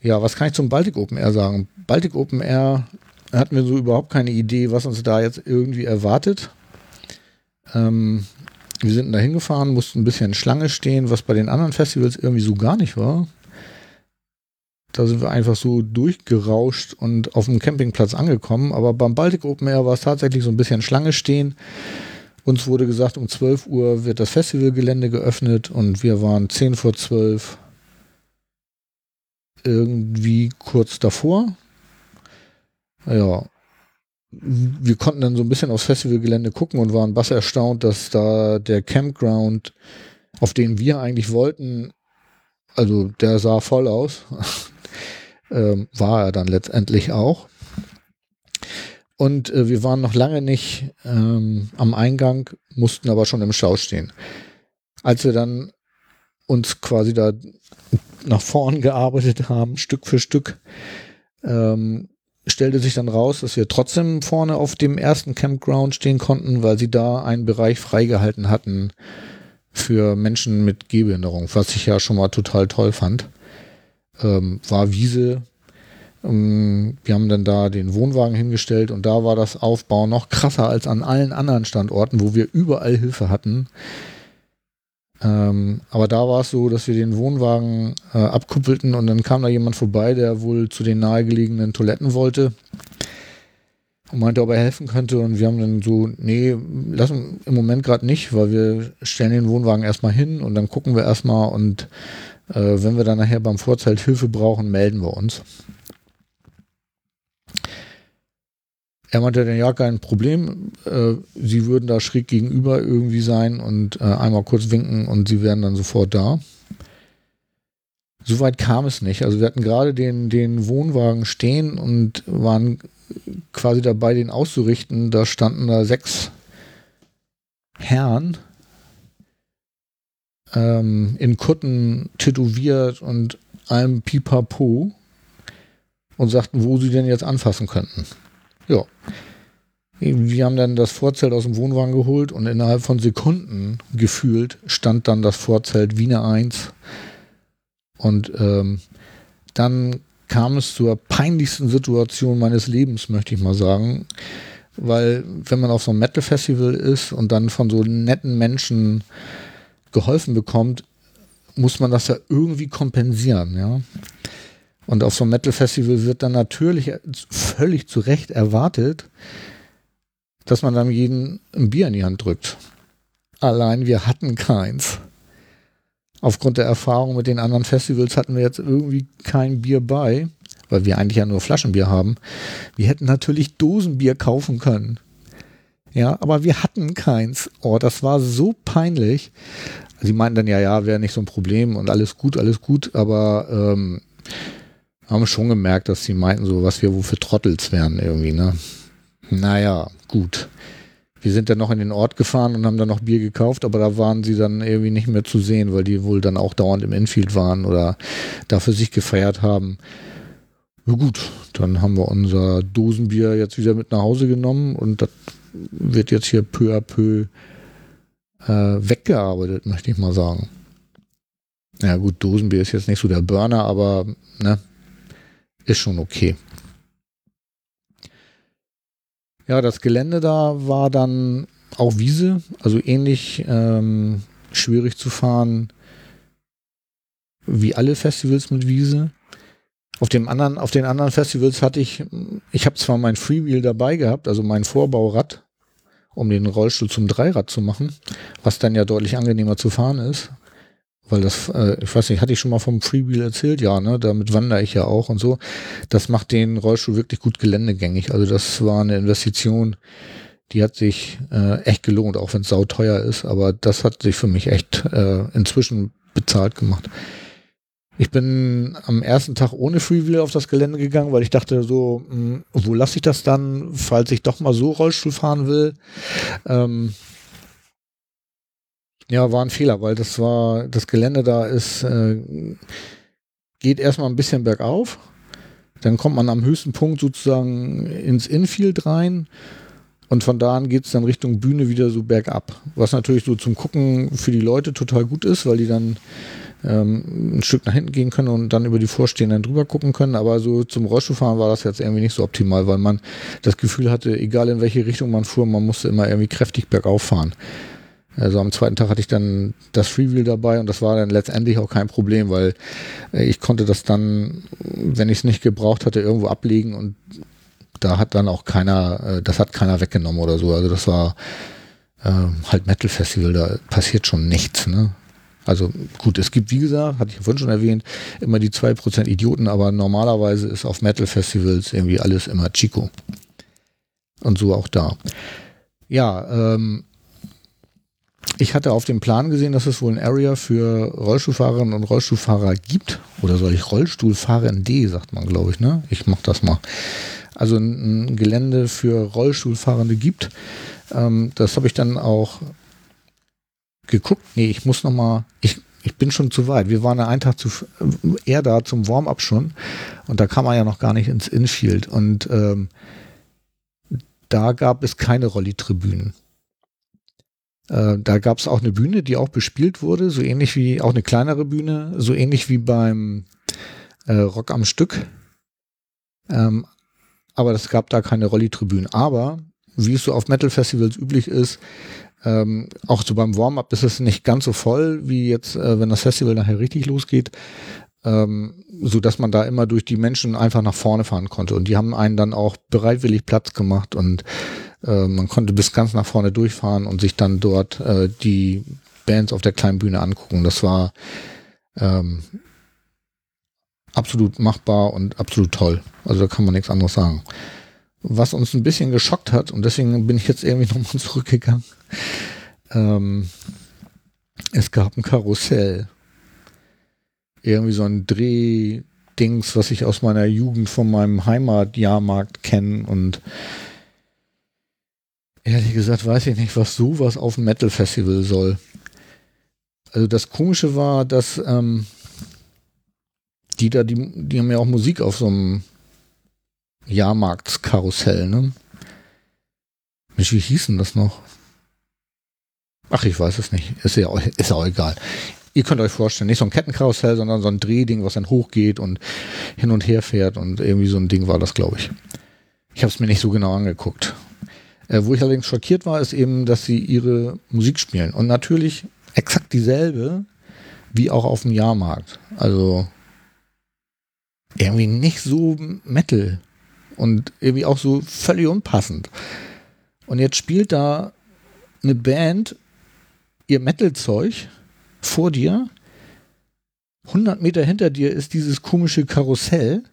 Ja, was kann ich zum Baltic Open Air sagen? Baltic Open Air hatten wir so überhaupt keine Idee, was uns da jetzt irgendwie erwartet. Ähm, wir sind da hingefahren, mussten ein bisschen Schlange stehen, was bei den anderen Festivals irgendwie so gar nicht war. Da sind wir einfach so durchgerauscht und auf dem Campingplatz angekommen. Aber beim Baltic Open Air war es tatsächlich so ein bisschen Schlange stehen. Uns wurde gesagt, um 12 Uhr wird das Festivalgelände geöffnet und wir waren 10 vor 12 irgendwie kurz davor. Ja, wir konnten dann so ein bisschen aufs Festivalgelände gucken und waren bass erstaunt, dass da der Campground, auf den wir eigentlich wollten, also der sah voll aus. ähm, war er dann letztendlich auch. Und äh, wir waren noch lange nicht ähm, am Eingang, mussten aber schon im Schau stehen. Als wir dann uns quasi da nach vorn gearbeitet haben, Stück für Stück, ähm, stellte sich dann raus, dass wir trotzdem vorne auf dem ersten Campground stehen konnten, weil sie da einen Bereich freigehalten hatten für Menschen mit Gehbehinderung, was ich ja schon mal total toll fand. Ähm, war Wiese, wir haben dann da den Wohnwagen hingestellt und da war das Aufbau noch krasser als an allen anderen Standorten, wo wir überall Hilfe hatten. Ähm, aber da war es so, dass wir den Wohnwagen äh, abkuppelten und dann kam da jemand vorbei, der wohl zu den nahegelegenen Toiletten wollte und meinte, ob er helfen könnte. Und wir haben dann so, nee, lassen im Moment gerade nicht, weil wir stellen den Wohnwagen erstmal hin und dann gucken wir erstmal und äh, wenn wir dann nachher beim Vorzelt Hilfe brauchen, melden wir uns. Er meinte dann, ja, kein Problem. Äh, sie würden da schräg gegenüber irgendwie sein und äh, einmal kurz winken und sie wären dann sofort da. Soweit kam es nicht. Also wir hatten gerade den, den Wohnwagen stehen und waren quasi dabei, den auszurichten. Da standen da sechs Herren ähm, in Kutten tätowiert und einem Pipapo und sagten, wo sie denn jetzt anfassen könnten. Ja. Wir haben dann das Vorzelt aus dem Wohnwagen geholt und innerhalb von Sekunden gefühlt stand dann das Vorzelt Wiener 1. Und ähm, dann kam es zur peinlichsten Situation meines Lebens, möchte ich mal sagen. Weil wenn man auf so einem Metal-Festival ist und dann von so netten Menschen geholfen bekommt, muss man das ja irgendwie kompensieren, ja. Und auf so einem Metal-Festival wird dann natürlich völlig zu Recht erwartet, dass man dann jeden ein Bier in die Hand drückt. Allein wir hatten keins. Aufgrund der Erfahrung mit den anderen Festivals hatten wir jetzt irgendwie kein Bier bei, weil wir eigentlich ja nur Flaschenbier haben. Wir hätten natürlich Dosenbier kaufen können. Ja, aber wir hatten keins. Oh, das war so peinlich. Sie meinten dann, ja, ja, wäre nicht so ein Problem und alles gut, alles gut, aber ähm, haben schon gemerkt, dass sie meinten, so was wir wofür Trottels wären irgendwie, ne? Naja, gut. Wir sind dann noch in den Ort gefahren und haben dann noch Bier gekauft, aber da waren sie dann irgendwie nicht mehr zu sehen, weil die wohl dann auch dauernd im Infield waren oder da für sich gefeiert haben. Na gut, dann haben wir unser Dosenbier jetzt wieder mit nach Hause genommen und das wird jetzt hier peu à peu äh, weggearbeitet, möchte ich mal sagen. Ja gut, Dosenbier ist jetzt nicht so der Burner, aber ne, ist schon okay. Ja, das Gelände da war dann auch Wiese, also ähnlich ähm, schwierig zu fahren wie alle Festivals mit Wiese. Auf dem anderen, auf den anderen Festivals hatte ich, ich habe zwar mein Freewheel dabei gehabt, also mein Vorbaurad, um den Rollstuhl zum Dreirad zu machen, was dann ja deutlich angenehmer zu fahren ist. Weil das, äh, ich weiß nicht, hatte ich schon mal vom Freewheel erzählt? Ja, ne? Damit wandere ich ja auch und so. Das macht den Rollstuhl wirklich gut geländegängig. Also das war eine Investition, die hat sich äh, echt gelohnt, auch wenn es sauteuer ist. Aber das hat sich für mich echt äh, inzwischen bezahlt gemacht. Ich bin am ersten Tag ohne Freewheel auf das Gelände gegangen, weil ich dachte so, mh, hm, wo lasse ich das dann, falls ich doch mal so Rollstuhl fahren will? Ähm, ja, war ein Fehler, weil das war, das Gelände da ist, äh, geht erstmal ein bisschen bergauf. Dann kommt man am höchsten Punkt sozusagen ins Infield rein. Und von da an geht es dann Richtung Bühne wieder so bergab. Was natürlich so zum Gucken für die Leute total gut ist, weil die dann ähm, ein Stück nach hinten gehen können und dann über die Vorstehenden drüber gucken können. Aber so zum Rollstuhlfahren war das jetzt irgendwie nicht so optimal, weil man das Gefühl hatte, egal in welche Richtung man fuhr, man musste immer irgendwie kräftig bergauf fahren. Also am zweiten Tag hatte ich dann das Freewheel dabei und das war dann letztendlich auch kein Problem, weil äh, ich konnte das dann, wenn ich es nicht gebraucht hatte, irgendwo ablegen und da hat dann auch keiner, äh, das hat keiner weggenommen oder so. Also das war äh, halt Metal Festival, da passiert schon nichts. Ne? Also gut, es gibt, wie gesagt, hatte ich vorhin schon erwähnt, immer die zwei Prozent Idioten, aber normalerweise ist auf Metal Festivals irgendwie alles immer Chico. Und so auch da. Ja, ähm, ich hatte auf dem Plan gesehen, dass es wohl ein Area für Rollstuhlfahrerinnen und Rollstuhlfahrer gibt. Oder soll ich Rollstuhlfahrende, sagt man, glaube ich, ne? Ich mach das mal. Also ein, ein Gelände für Rollstuhlfahrende gibt. Ähm, das habe ich dann auch geguckt. Nee, ich muss noch mal, ich, ich bin schon zu weit. Wir waren ja einen Tag zu, eher da zum Warm-up schon. Und da kam man ja noch gar nicht ins Infield. Und ähm, da gab es keine Rolli-Tribünen. Äh, da gab es auch eine Bühne, die auch bespielt wurde, so ähnlich wie auch eine kleinere Bühne, so ähnlich wie beim äh, Rock am Stück. Ähm, aber es gab da keine Rolli-Tribünen. Aber wie es so auf Metal-Festivals üblich ist, ähm, auch so beim Warm-up ist es nicht ganz so voll, wie jetzt, äh, wenn das Festival nachher richtig losgeht, ähm, so dass man da immer durch die Menschen einfach nach vorne fahren konnte. Und die haben einen dann auch bereitwillig Platz gemacht und äh, man konnte bis ganz nach vorne durchfahren und sich dann dort äh, die Bands auf der kleinen Bühne angucken. Das war ähm, absolut machbar und absolut toll. Also da kann man nichts anderes sagen. Was uns ein bisschen geschockt hat, und deswegen bin ich jetzt irgendwie nochmal zurückgegangen, ähm, es gab ein Karussell. Irgendwie so ein Drehdings, was ich aus meiner Jugend von meinem Heimatjahrmarkt kenne und ehrlich gesagt weiß ich nicht, was sowas auf dem Metal Festival soll. Also das Komische war, dass ähm, die da, die, die haben ja auch Musik auf so einem Jahrmarktskarussell, ne? Mensch, wie hieß denn das noch? Ach, ich weiß es nicht. Ist ja auch, ist auch egal. Ihr könnt euch vorstellen, nicht so ein Kettenkarussell, sondern so ein Drehding, was dann hochgeht und hin und her fährt und irgendwie so ein Ding war das, glaube ich. Ich habe es mir nicht so genau angeguckt. Äh, wo ich allerdings schockiert war, ist eben, dass sie ihre Musik spielen. Und natürlich exakt dieselbe wie auch auf dem Jahrmarkt. Also irgendwie nicht so Metal und irgendwie auch so völlig unpassend. Und jetzt spielt da eine Band ihr Metal-Zeug vor dir. 100 Meter hinter dir ist dieses komische Karussell.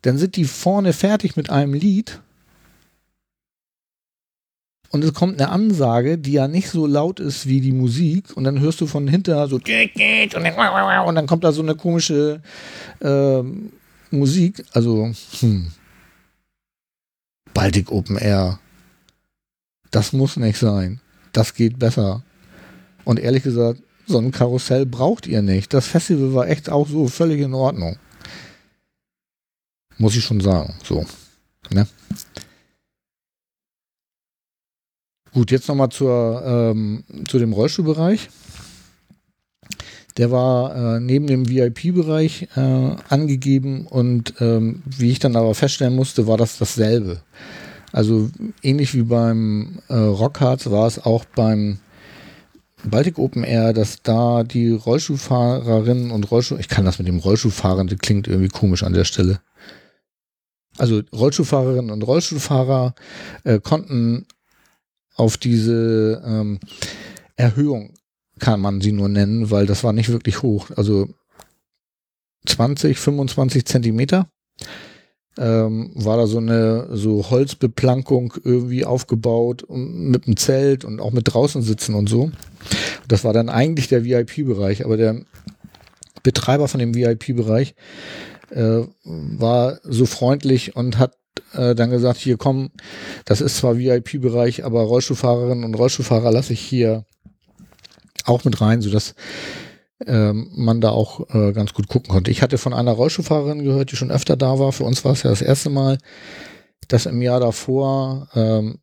Dann sind die vorne fertig mit einem Lied und es kommt eine Ansage, die ja nicht so laut ist wie die Musik und dann hörst du von hinter so und dann kommt da so eine komische äh, Musik, also hm. Baltic Open Air. Das muss nicht sein. Das geht besser. Und ehrlich gesagt, so ein Karussell braucht ihr nicht. Das Festival war echt auch so völlig in Ordnung. Muss ich schon sagen. So. Ne? Gut, jetzt nochmal ähm, zu dem Rollstuhlbereich. Der war äh, neben dem VIP-Bereich äh, angegeben und ähm, wie ich dann aber feststellen musste, war das dasselbe. Also ähnlich wie beim äh, Rockharz war es auch beim Baltic Open Air, dass da die Rollstuhlfahrerinnen und Rollstuhl, ich kann das mit dem Rollstuhlfahrern, das klingt irgendwie komisch an der Stelle. Also Rollstuhlfahrerinnen und Rollstuhlfahrer äh, konnten auf diese ähm, Erhöhung kann man sie nur nennen, weil das war nicht wirklich hoch. Also 20, 25 Zentimeter ähm, war da so eine so Holzbeplankung irgendwie aufgebaut mit einem Zelt und auch mit draußen sitzen und so. Das war dann eigentlich der VIP-Bereich, aber der Betreiber von dem VIP-Bereich äh, war so freundlich und hat äh, dann gesagt, hier komm, das ist zwar VIP-Bereich, aber Rollstuhlfahrerinnen und Rollstuhlfahrer lasse ich hier auch mit rein, sodass ähm, man da auch äh, ganz gut gucken konnte. Ich hatte von einer Rollstuhlfahrerin gehört, die schon öfter da war. Für uns war es ja das erste Mal, dass im Jahr davor ähm,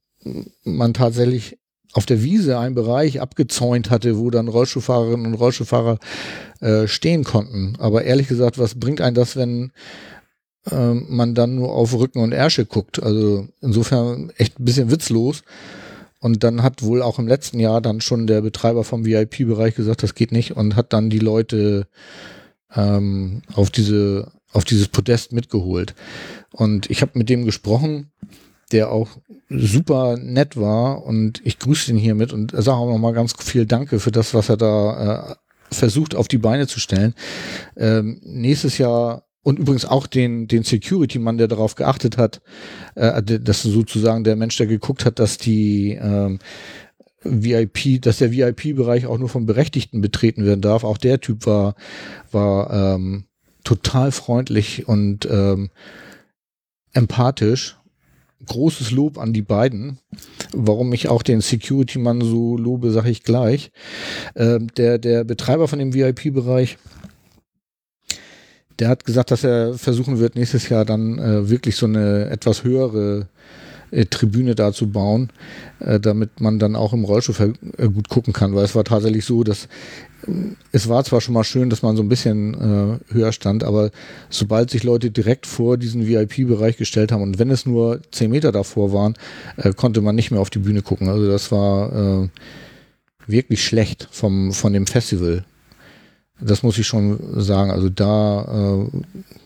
man tatsächlich auf der Wiese einen Bereich abgezäunt hatte, wo dann Rollstuhlfahrerinnen und Rollstuhlfahrer äh, stehen konnten. Aber ehrlich gesagt, was bringt ein das, wenn äh, man dann nur auf Rücken und Ärsche guckt. Also insofern echt ein bisschen witzlos. Und dann hat wohl auch im letzten Jahr dann schon der Betreiber vom VIP-Bereich gesagt, das geht nicht und hat dann die Leute ähm, auf diese auf dieses Podest mitgeholt. Und ich habe mit dem gesprochen, der auch super nett war und ich grüße ihn hiermit und sage auch nochmal ganz viel Danke für das, was er da äh, versucht auf die Beine zu stellen. Ähm, nächstes Jahr und übrigens auch den, den Security-Mann, der darauf geachtet hat, äh, dass sozusagen der Mensch, der geguckt hat, dass die ähm, VIP, dass der VIP-Bereich auch nur von Berechtigten betreten werden darf. Auch der Typ war, war ähm, total freundlich und ähm, empathisch. Großes Lob an die beiden. Warum ich auch den Security-Mann so lobe, sage ich gleich. Ähm, der, der Betreiber von dem VIP-Bereich der hat gesagt, dass er versuchen wird, nächstes Jahr dann äh, wirklich so eine etwas höhere äh, Tribüne da zu bauen, äh, damit man dann auch im Rollstuhl äh, gut gucken kann, weil es war tatsächlich so, dass äh, es war zwar schon mal schön, dass man so ein bisschen äh, höher stand, aber sobald sich Leute direkt vor diesen VIP-Bereich gestellt haben und wenn es nur zehn Meter davor waren, konnte man nicht mehr auf die Bühne gucken. Also das war wirklich schlecht vom, von dem Festival. Das muss ich schon sagen. Also da äh,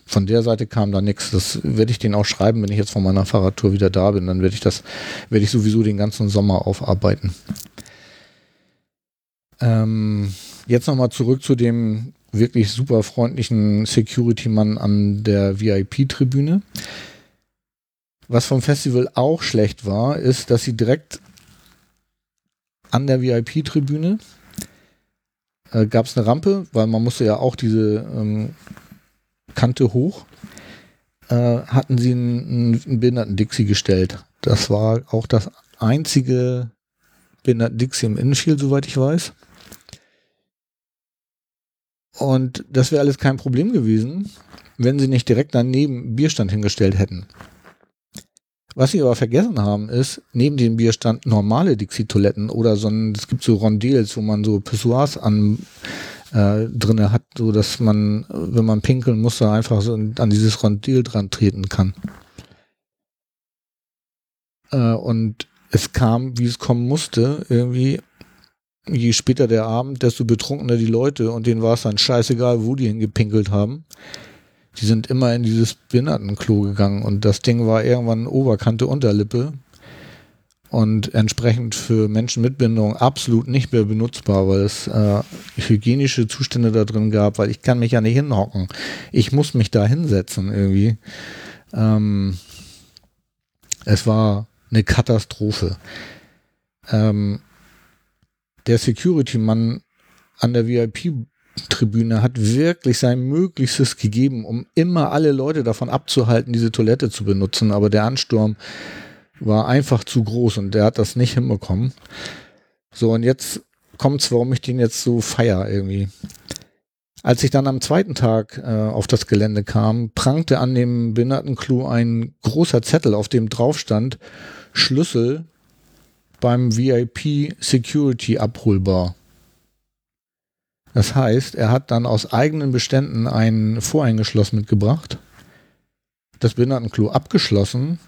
von der Seite kam da nichts. Das werde ich denen auch schreiben, wenn ich jetzt von meiner Fahrradtour wieder da bin. Dann werde ich das, werde ich sowieso den ganzen Sommer aufarbeiten. Ähm, jetzt nochmal zurück zu dem wirklich super freundlichen Security-Mann an der VIP-Tribüne. Was vom Festival auch schlecht war, ist, dass sie direkt an der VIP-Tribüne äh, gab es eine Rampe, weil man musste ja auch diese ähm, Kante hoch. Äh, hatten sie einen, einen Behinderten-Dixie gestellt. Das war auch das einzige Behinderten-Dixie im Infield, soweit ich weiß. Und das wäre alles kein Problem gewesen, wenn sie nicht direkt daneben Bierstand hingestellt hätten. Was sie aber vergessen haben, ist, neben dem Bierstand normale Dixie-Toiletten oder so ein, es gibt so Rondels, wo man so Pissoirs an äh, drinne hat, so dass man, wenn man pinkeln muss, da einfach so an dieses Rondel dran treten kann. Äh, und es kam, wie es kommen musste, irgendwie, je später der Abend, desto betrunkener die Leute und denen war es dann scheißegal, wo die hingepinkelt haben die sind immer in dieses Behindertenklo gegangen und das Ding war irgendwann Oberkante Unterlippe und entsprechend für Menschen mit Behinderung absolut nicht mehr benutzbar, weil es äh, hygienische Zustände da drin gab, weil ich kann mich ja nicht hinhocken. Ich muss mich da hinsetzen irgendwie. Ähm, es war eine Katastrophe. Ähm, der Security-Mann an der VIP Tribüne hat wirklich sein Möglichstes gegeben, um immer alle Leute davon abzuhalten, diese Toilette zu benutzen. Aber der Ansturm war einfach zu groß und der hat das nicht hinbekommen. So, und jetzt kommt's, warum ich den jetzt so feier irgendwie. Als ich dann am zweiten Tag äh, auf das Gelände kam, prangte an dem Behindertenklo ein großer Zettel, auf dem drauf stand Schlüssel beim VIP Security abholbar. Das heißt, er hat dann aus eigenen Beständen ein Vorhängeschloss mitgebracht, das Behindertenklo abgeschlossen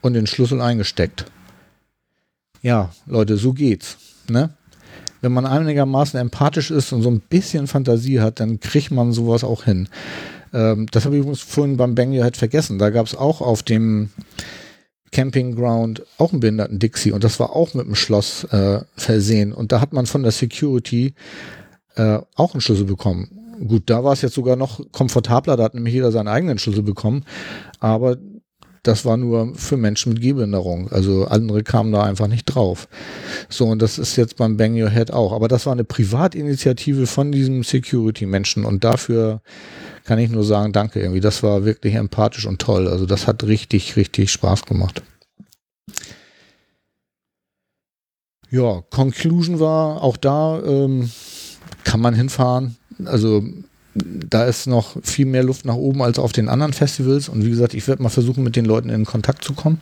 und den Schlüssel eingesteckt. Ja, Leute, so geht's. Ne? Wenn man einigermaßen empathisch ist und so ein bisschen Fantasie hat, dann kriegt man sowas auch hin. Ähm, das habe ich übrigens vorhin beim Bang halt vergessen. Da gab es auch auf dem Campingground auch einen Behinderten-Dixie und das war auch mit einem Schloss äh, versehen. Und da hat man von der Security äh, auch einen Schlüssel bekommen. Gut, da war es jetzt sogar noch komfortabler, da hat nämlich jeder seinen eigenen Schlüssel bekommen, aber das war nur für Menschen mit Gehbehinderung. Also andere kamen da einfach nicht drauf. So, und das ist jetzt beim Bang Your Head auch. Aber das war eine Privatinitiative von diesem Security-Menschen und dafür kann ich nur sagen, danke irgendwie. Das war wirklich empathisch und toll. Also das hat richtig, richtig Spaß gemacht. Ja, Conclusion war auch da, ähm, kann man hinfahren. Also da ist noch viel mehr Luft nach oben als auf den anderen Festivals. Und wie gesagt, ich werde mal versuchen, mit den Leuten in Kontakt zu kommen.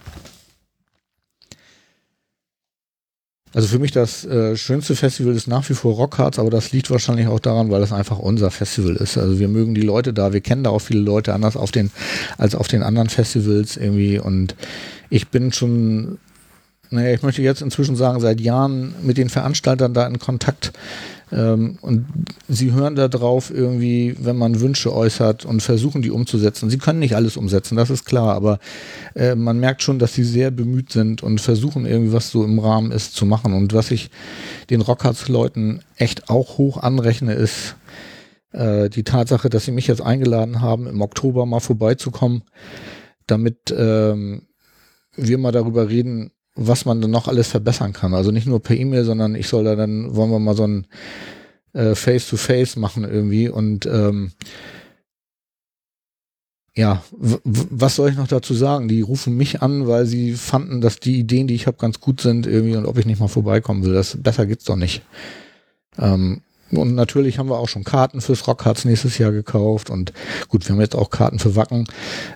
Also für mich das äh, schönste Festival ist nach wie vor Rockharz, aber das liegt wahrscheinlich auch daran, weil das einfach unser Festival ist. Also wir mögen die Leute da, wir kennen da auch viele Leute anders auf den, als auf den anderen Festivals irgendwie. Und ich bin schon, naja, ich möchte jetzt inzwischen sagen, seit Jahren mit den Veranstaltern da in Kontakt ähm, und sie hören darauf irgendwie, wenn man Wünsche äußert und versuchen, die umzusetzen. Sie können nicht alles umsetzen, das ist klar, aber äh, man merkt schon, dass sie sehr bemüht sind und versuchen irgendwie, was so im Rahmen ist, zu machen. Und was ich den Rockharts-Leuten echt auch hoch anrechne, ist äh, die Tatsache, dass sie mich jetzt eingeladen haben, im Oktober mal vorbeizukommen, damit ähm, wir mal darüber reden, was man dann noch alles verbessern kann. Also nicht nur per E-Mail, sondern ich soll da dann, wollen wir mal so ein äh, Face-to-Face machen irgendwie und ähm, ja, was soll ich noch dazu sagen? Die rufen mich an, weil sie fanden, dass die Ideen, die ich habe, ganz gut sind irgendwie und ob ich nicht mal vorbeikommen will. Das besser geht's doch nicht. Ähm, und natürlich haben wir auch schon Karten fürs Rockharz nächstes Jahr gekauft und gut, wir haben jetzt auch Karten für Wacken.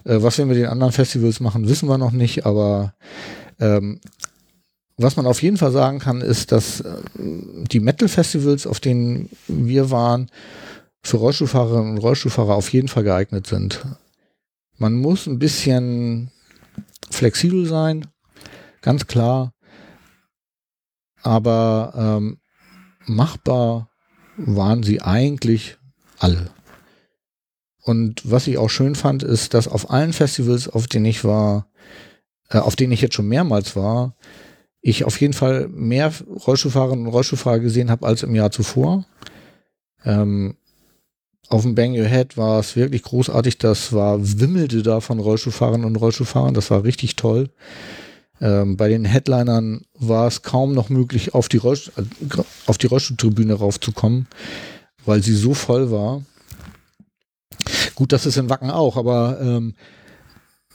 Äh, was wir mit den anderen Festivals machen, wissen wir noch nicht, aber ähm, was man auf jeden Fall sagen kann, ist, dass äh, die Metal-Festivals, auf denen wir waren, für Rollstuhlfahrerinnen und Rollstuhlfahrer auf jeden Fall geeignet sind. Man muss ein bisschen flexibel sein, ganz klar, aber ähm, machbar waren sie eigentlich alle. Und was ich auch schön fand, ist, dass auf allen Festivals, auf denen ich war, auf denen ich jetzt schon mehrmals war, ich auf jeden Fall mehr Rollstuhlfahrerinnen und Rollstuhlfahrer gesehen habe als im Jahr zuvor. Ähm, auf dem Bang Your Head war es wirklich großartig. Das war, wimmelte da von Rollstuhlfahrern und Rollstuhlfahrern. Das war richtig toll. Ähm, bei den Headlinern war es kaum noch möglich, auf die, Rollst äh, auf die Rollstuhltribüne raufzukommen, weil sie so voll war. Gut, das ist in Wacken auch, aber ähm,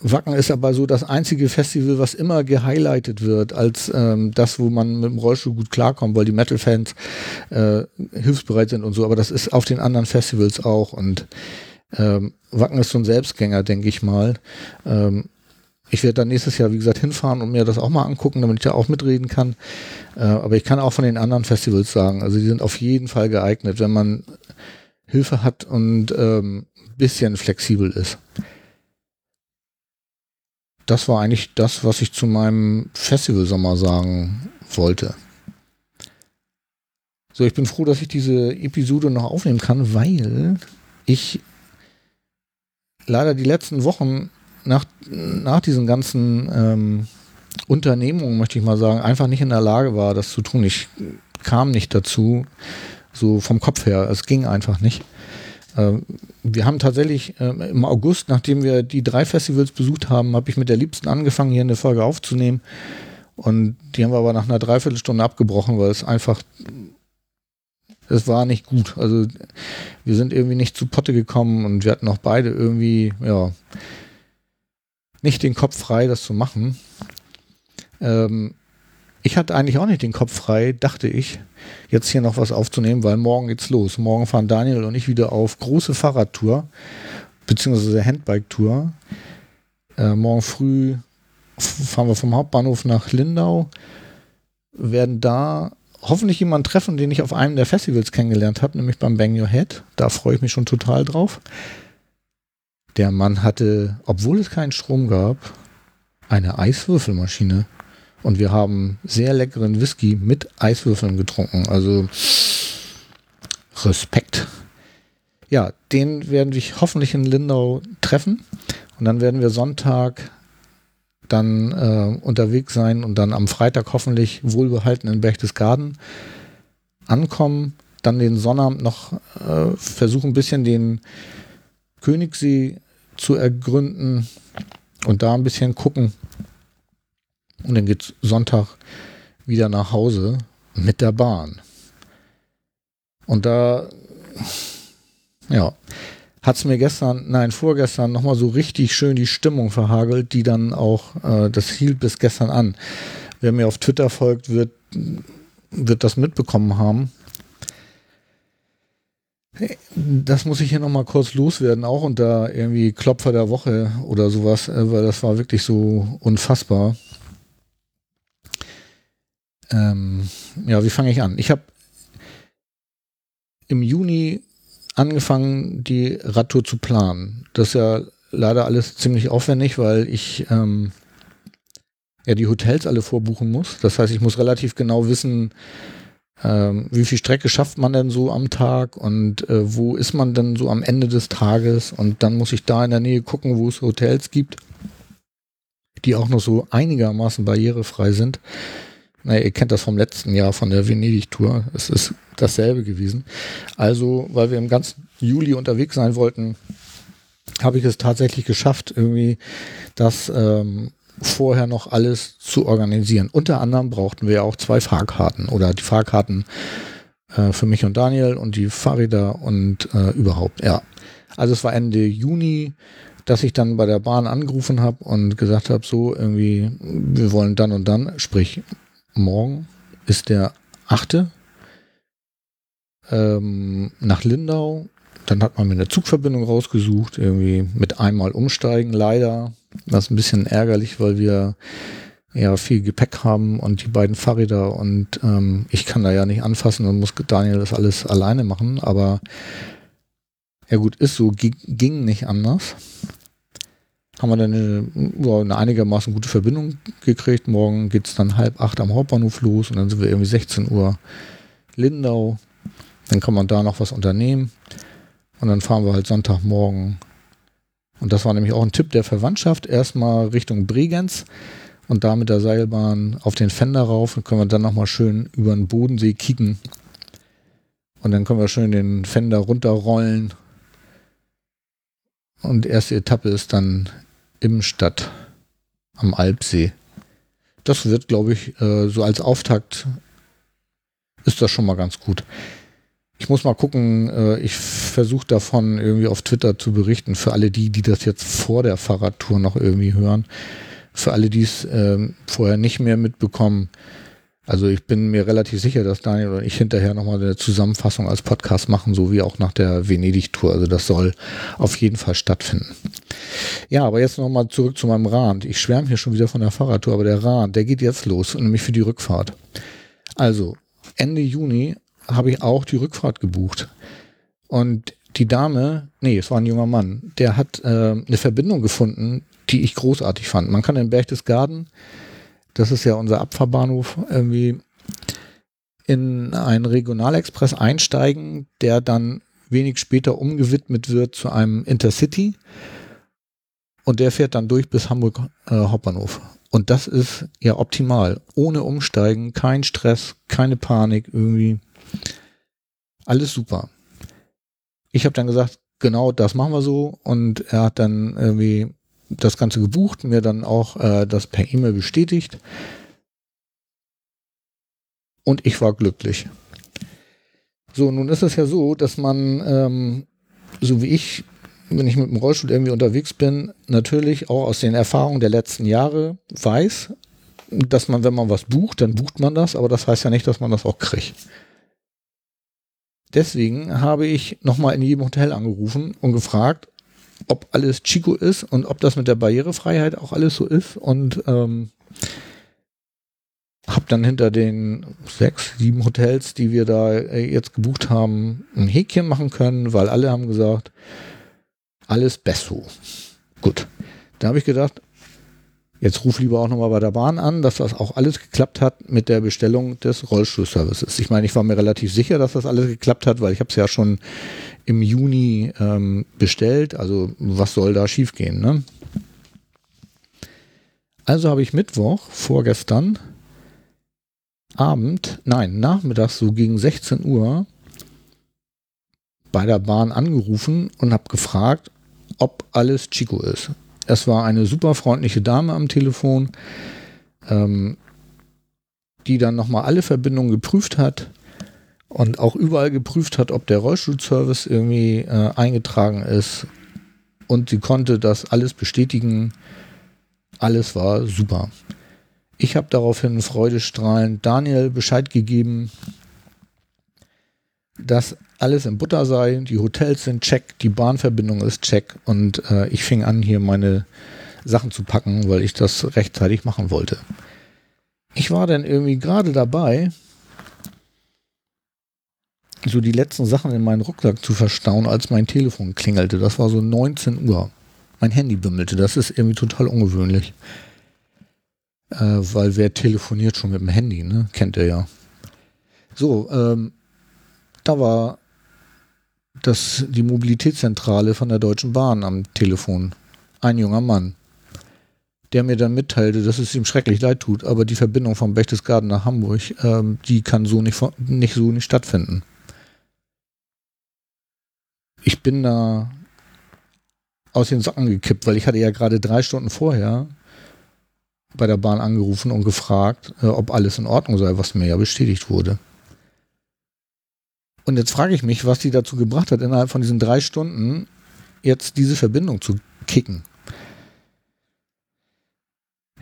Wacken ist aber so das einzige Festival, was immer gehighlightet wird als ähm, das, wo man mit dem Rollstuhl gut klarkommt, weil die Metal-Fans äh, hilfsbereit sind und so. Aber das ist auf den anderen Festivals auch. Und ähm, Wacken ist so ein Selbstgänger, denke ich mal. Ähm, ich werde dann nächstes Jahr, wie gesagt, hinfahren und mir das auch mal angucken, damit ich da auch mitreden kann. Äh, aber ich kann auch von den anderen Festivals sagen, also die sind auf jeden Fall geeignet, wenn man Hilfe hat und ähm, bisschen flexibel ist das war eigentlich das, was ich zu meinem Festivalsommer sagen wollte. So, ich bin froh, dass ich diese Episode noch aufnehmen kann, weil ich leider die letzten Wochen nach, nach diesen ganzen ähm, Unternehmungen, möchte ich mal sagen, einfach nicht in der Lage war, das zu tun. Ich kam nicht dazu, so vom Kopf her. Es ging einfach nicht. Ähm, wir haben tatsächlich äh, im August, nachdem wir die drei Festivals besucht haben, habe ich mit der Liebsten angefangen, hier eine Folge aufzunehmen. Und die haben wir aber nach einer Dreiviertelstunde abgebrochen, weil es einfach, es war nicht gut. Also wir sind irgendwie nicht zu Potte gekommen und wir hatten auch beide irgendwie, ja, nicht den Kopf frei, das zu machen. Ähm, ich hatte eigentlich auch nicht den Kopf frei, dachte ich, jetzt hier noch was aufzunehmen, weil morgen geht's los. Morgen fahren Daniel und ich wieder auf große Fahrradtour, beziehungsweise Handbike-Tour. Äh, morgen früh fahren wir vom Hauptbahnhof nach Lindau, werden da hoffentlich jemanden treffen, den ich auf einem der Festivals kennengelernt habe, nämlich beim Bang Your Head. Da freue ich mich schon total drauf. Der Mann hatte, obwohl es keinen Strom gab, eine Eiswürfelmaschine. Und wir haben sehr leckeren Whisky mit Eiswürfeln getrunken. Also Respekt. Ja, den werden wir hoffentlich in Lindau treffen. Und dann werden wir Sonntag dann äh, unterwegs sein und dann am Freitag hoffentlich wohlbehalten in Berchtesgaden ankommen. Dann den Sonnabend noch äh, versuchen, ein bisschen den Königssee zu ergründen und da ein bisschen gucken, und dann geht's Sonntag wieder nach Hause mit der Bahn. Und da, ja, hat's mir gestern, nein, vorgestern nochmal so richtig schön die Stimmung verhagelt, die dann auch, äh, das hielt bis gestern an. Wer mir auf Twitter folgt, wird, wird das mitbekommen haben. Das muss ich hier nochmal kurz loswerden, auch unter irgendwie Klopfer der Woche oder sowas, äh, weil das war wirklich so unfassbar. Ähm, ja, wie fange ich an? Ich habe im Juni angefangen, die Radtour zu planen. Das ist ja leider alles ziemlich aufwendig, weil ich ähm, ja die Hotels alle vorbuchen muss. Das heißt, ich muss relativ genau wissen, ähm, wie viel Strecke schafft man denn so am Tag und äh, wo ist man denn so am Ende des Tages und dann muss ich da in der Nähe gucken, wo es Hotels gibt, die auch noch so einigermaßen barrierefrei sind. Naja, ihr kennt das vom letzten Jahr von der Venedig-Tour. Es ist dasselbe gewesen. Also, weil wir im ganzen Juli unterwegs sein wollten, habe ich es tatsächlich geschafft, irgendwie das ähm, vorher noch alles zu organisieren. Unter anderem brauchten wir auch zwei Fahrkarten oder die Fahrkarten äh, für mich und Daniel und die Fahrräder und äh, überhaupt, ja. Also es war Ende Juni, dass ich dann bei der Bahn angerufen habe und gesagt habe, so irgendwie, wir wollen dann und dann, sprich morgen ist der achte. ähm, nach Lindau. Dann hat man mir eine Zugverbindung rausgesucht, irgendwie mit einmal umsteigen, leider. Das ist ein bisschen ärgerlich, weil wir ja viel Gepäck haben und die beiden Fahrräder und ähm, ich kann da ja nicht anfassen und muss Daniel das alles alleine machen, aber ja gut, ist so, ging nicht anders. Haben wir dann eine, eine einigermaßen gute Verbindung gekriegt. Morgen geht es dann halb acht am Hauptbahnhof los und dann sind wir irgendwie 16 Uhr Lindau. Dann kann man da noch was unternehmen. Und dann fahren wir halt Sonntagmorgen. Und das war nämlich auch ein Tipp der Verwandtschaft. Erstmal Richtung Bregenz und da mit der Seilbahn auf den Fender rauf. Dann können wir dann nochmal schön über den Bodensee kicken. Und dann können wir schön den Fender runterrollen. Und erste Etappe ist dann im Stadt am Alpsee. Das wird, glaube ich, äh, so als Auftakt ist das schon mal ganz gut. Ich muss mal gucken, äh, ich versuche davon irgendwie auf Twitter zu berichten, für alle die, die das jetzt vor der Fahrradtour noch irgendwie hören. Für alle, die es ähm, vorher nicht mehr mitbekommen, also ich bin mir relativ sicher, dass Daniel und ich hinterher nochmal eine Zusammenfassung als Podcast machen, so wie auch nach der Venedig-Tour. Also das soll auf jeden Fall stattfinden. Ja, aber jetzt nochmal zurück zu meinem Rahn. Ich schwärme hier schon wieder von der Fahrradtour, aber der Rahn, der geht jetzt los, nämlich für die Rückfahrt. Also Ende Juni habe ich auch die Rückfahrt gebucht. Und die Dame, nee, es war ein junger Mann, der hat äh, eine Verbindung gefunden, die ich großartig fand. Man kann in Berchtesgaden das ist ja unser Abfahrbahnhof, irgendwie in einen Regionalexpress einsteigen, der dann wenig später umgewidmet wird zu einem Intercity. Und der fährt dann durch bis Hamburg äh, Hauptbahnhof. Und das ist ja optimal. Ohne Umsteigen, kein Stress, keine Panik, irgendwie. Alles super. Ich habe dann gesagt, genau das machen wir so. Und er hat dann irgendwie das Ganze gebucht, mir dann auch äh, das per E-Mail bestätigt. Und ich war glücklich. So, nun ist es ja so, dass man, ähm, so wie ich, wenn ich mit dem Rollstuhl irgendwie unterwegs bin, natürlich auch aus den Erfahrungen der letzten Jahre weiß, dass man, wenn man was bucht, dann bucht man das, aber das heißt ja nicht, dass man das auch kriegt. Deswegen habe ich nochmal in jedem Hotel angerufen und gefragt, ob alles Chico ist und ob das mit der Barrierefreiheit auch alles so ist und ähm, habe dann hinter den sechs, sieben Hotels, die wir da äh, jetzt gebucht haben, ein Häkchen machen können, weil alle haben gesagt, alles Besso. Gut. Da habe ich gedacht, jetzt ruf lieber auch nochmal bei der Bahn an, dass das auch alles geklappt hat mit der Bestellung des Rollstuhlservices. Ich meine, ich war mir relativ sicher, dass das alles geklappt hat, weil ich habe es ja schon im Juni ähm, bestellt. Also was soll da schiefgehen? Ne? Also habe ich Mittwoch, vorgestern, Abend, nein, nachmittags so gegen 16 Uhr bei der Bahn angerufen und habe gefragt, ob alles Chico ist. Es war eine super freundliche Dame am Telefon, ähm, die dann nochmal alle Verbindungen geprüft hat und auch überall geprüft hat, ob der Rollstuhlservice irgendwie äh, eingetragen ist. Und sie konnte das alles bestätigen. Alles war super. Ich habe daraufhin freudestrahlend Daniel Bescheid gegeben, dass alles in Butter sei, die Hotels sind check, die Bahnverbindung ist check und äh, ich fing an, hier meine Sachen zu packen, weil ich das rechtzeitig machen wollte. Ich war dann irgendwie gerade dabei, so die letzten Sachen in meinen Rucksack zu verstauen, als mein Telefon klingelte. Das war so 19 Uhr. Mein Handy bimmelte. Das ist irgendwie total ungewöhnlich. Äh, weil wer telefoniert schon mit dem Handy, ne? Kennt ihr ja. So, ähm, da war das, die Mobilitätszentrale von der Deutschen Bahn am Telefon. Ein junger Mann, der mir dann mitteilte, dass es ihm schrecklich leid tut, aber die Verbindung von Berchtesgaden nach Hamburg, ähm, die kann so nicht, nicht so nicht stattfinden ich bin da aus den Socken gekippt, weil ich hatte ja gerade drei Stunden vorher bei der Bahn angerufen und gefragt, äh, ob alles in Ordnung sei, was mir ja bestätigt wurde. Und jetzt frage ich mich, was die dazu gebracht hat, innerhalb von diesen drei Stunden jetzt diese Verbindung zu kicken.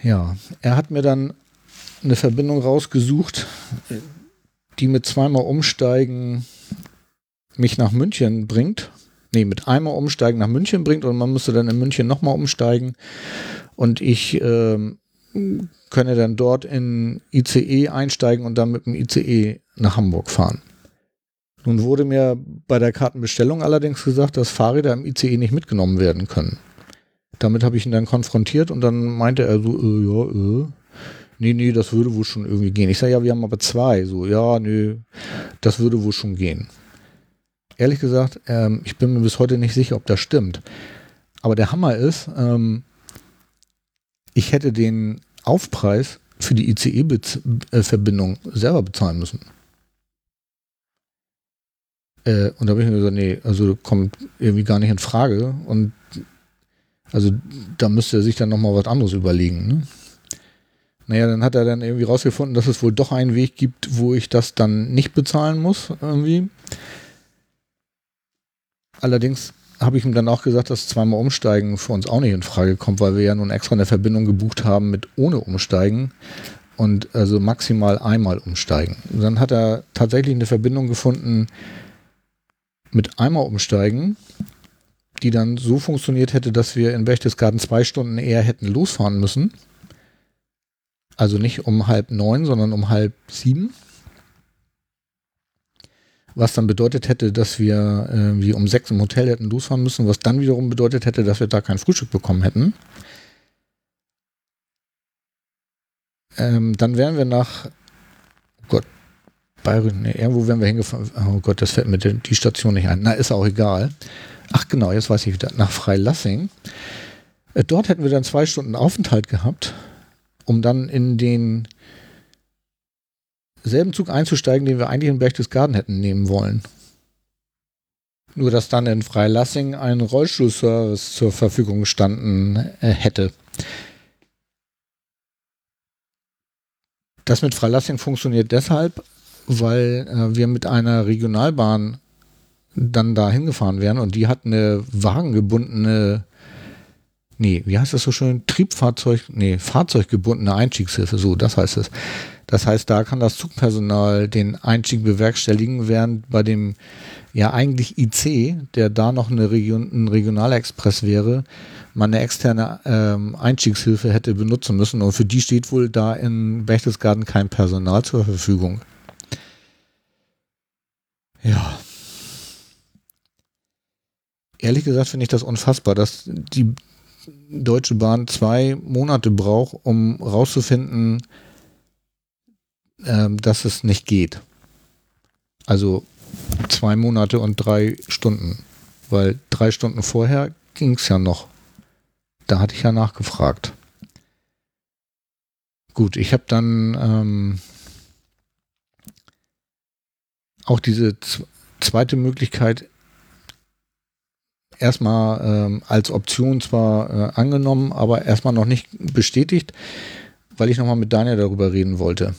Ja, er hat mir dann eine Verbindung rausgesucht, die mit zweimal Umsteigen mich nach München bringt. Nee, mit einmal umsteigen nach München bringt und man müsste dann in München nochmal umsteigen. Und ich ähm, könne dann dort in ICE einsteigen und dann mit dem ICE nach Hamburg fahren. Nun wurde mir bei der Kartenbestellung allerdings gesagt, dass Fahrräder im ICE nicht mitgenommen werden können. Damit habe ich ihn dann konfrontiert und dann meinte er so, äh, ja, äh, nee, nee, das würde wohl schon irgendwie gehen. Ich sage, ja, wir haben aber zwei. So, ja, nee, das würde wohl schon gehen. Ehrlich gesagt, ähm, ich bin mir bis heute nicht sicher, ob das stimmt. Aber der Hammer ist, ähm, ich hätte den Aufpreis für die ICE-Verbindung selber bezahlen müssen. Äh, und da bin ich mir gesagt, nee, also kommt irgendwie gar nicht in Frage. Und also da müsste er sich dann nochmal was anderes überlegen. Ne? Naja, dann hat er dann irgendwie rausgefunden, dass es wohl doch einen Weg gibt, wo ich das dann nicht bezahlen muss, irgendwie. Allerdings habe ich ihm dann auch gesagt, dass zweimal Umsteigen für uns auch nicht in Frage kommt, weil wir ja nun extra eine Verbindung gebucht haben mit ohne Umsteigen und also maximal einmal umsteigen. Und dann hat er tatsächlich eine Verbindung gefunden mit einmal umsteigen, die dann so funktioniert hätte, dass wir in Berchtesgaden zwei Stunden eher hätten losfahren müssen. Also nicht um halb neun, sondern um halb sieben was dann bedeutet hätte, dass wir äh, wie um sechs im Hotel hätten losfahren müssen, was dann wiederum bedeutet hätte, dass wir da kein Frühstück bekommen hätten. Ähm, dann wären wir nach, oh Gott, Bayern, nee, irgendwo wären wir hingefahren. Oh Gott, das fällt mir die Station nicht ein. Na, ist auch egal. Ach genau, jetzt weiß ich wieder. Nach Freilassing. Äh, dort hätten wir dann zwei Stunden Aufenthalt gehabt, um dann in den selben Zug einzusteigen, den wir eigentlich in Berchtesgaden hätten nehmen wollen. Nur, dass dann in Freilassing ein Rollstuhlservice zur Verfügung gestanden äh, hätte. Das mit Freilassing funktioniert deshalb, weil äh, wir mit einer Regionalbahn dann da hingefahren wären und die hat eine wagengebundene, nee, wie heißt das so schön? Triebfahrzeug, nee, fahrzeuggebundene Einstiegshilfe, so, das heißt es. Das heißt, da kann das Zugpersonal den Einstieg bewerkstelligen, während bei dem ja eigentlich IC, der da noch eine Region, ein Regionalexpress wäre, man eine externe ähm, Einstiegshilfe hätte benutzen müssen. Und für die steht wohl da in Berchtesgaden kein Personal zur Verfügung. Ja. Ehrlich gesagt finde ich das unfassbar, dass die Deutsche Bahn zwei Monate braucht, um rauszufinden, ähm, dass es nicht geht. Also zwei Monate und drei Stunden. Weil drei Stunden vorher ging es ja noch. Da hatte ich ja nachgefragt. Gut, ich habe dann ähm, auch diese zweite Möglichkeit erstmal ähm, als Option zwar äh, angenommen, aber erstmal noch nicht bestätigt, weil ich nochmal mit Daniel darüber reden wollte.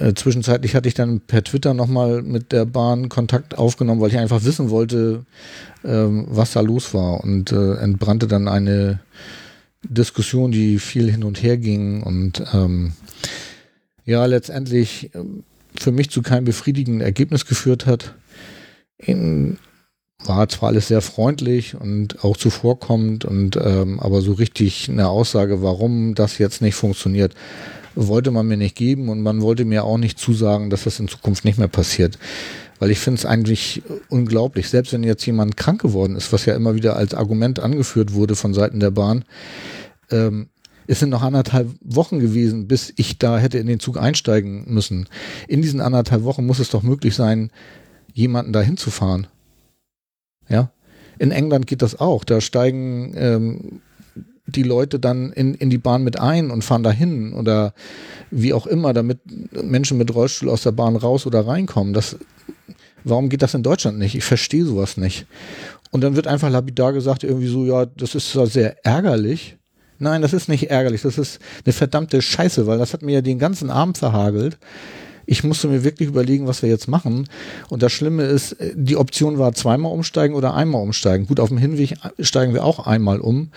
Äh, zwischenzeitlich hatte ich dann per Twitter nochmal mit der Bahn Kontakt aufgenommen, weil ich einfach wissen wollte, ähm, was da los war. Und äh, entbrannte dann eine Diskussion, die viel hin und her ging und ähm, ja, letztendlich äh, für mich zu keinem befriedigenden Ergebnis geführt hat. In, war zwar alles sehr freundlich und auch zuvorkommend und ähm, aber so richtig eine Aussage, warum das jetzt nicht funktioniert, wollte man mir nicht geben und man wollte mir auch nicht zusagen, dass das in Zukunft nicht mehr passiert. Weil ich finde es eigentlich unglaublich, selbst wenn jetzt jemand krank geworden ist, was ja immer wieder als Argument angeführt wurde von Seiten der Bahn, ähm, es sind noch anderthalb Wochen gewesen, bis ich da hätte in den Zug einsteigen müssen. In diesen anderthalb Wochen muss es doch möglich sein, jemanden da hinzufahren. Ja. In England geht das auch. Da steigen ähm, die Leute dann in, in die Bahn mit ein und fahren dahin oder wie auch immer, damit Menschen mit Rollstuhl aus der Bahn raus oder reinkommen. Das, warum geht das in Deutschland nicht? Ich verstehe sowas nicht. Und dann wird einfach lapidar gesagt, irgendwie so, ja, das ist zwar sehr ärgerlich. Nein, das ist nicht ärgerlich, das ist eine verdammte Scheiße, weil das hat mir ja den ganzen Abend verhagelt. Ich musste mir wirklich überlegen, was wir jetzt machen. Und das Schlimme ist, die Option war zweimal umsteigen oder einmal umsteigen. Gut, auf dem Hinweg steigen wir auch einmal um.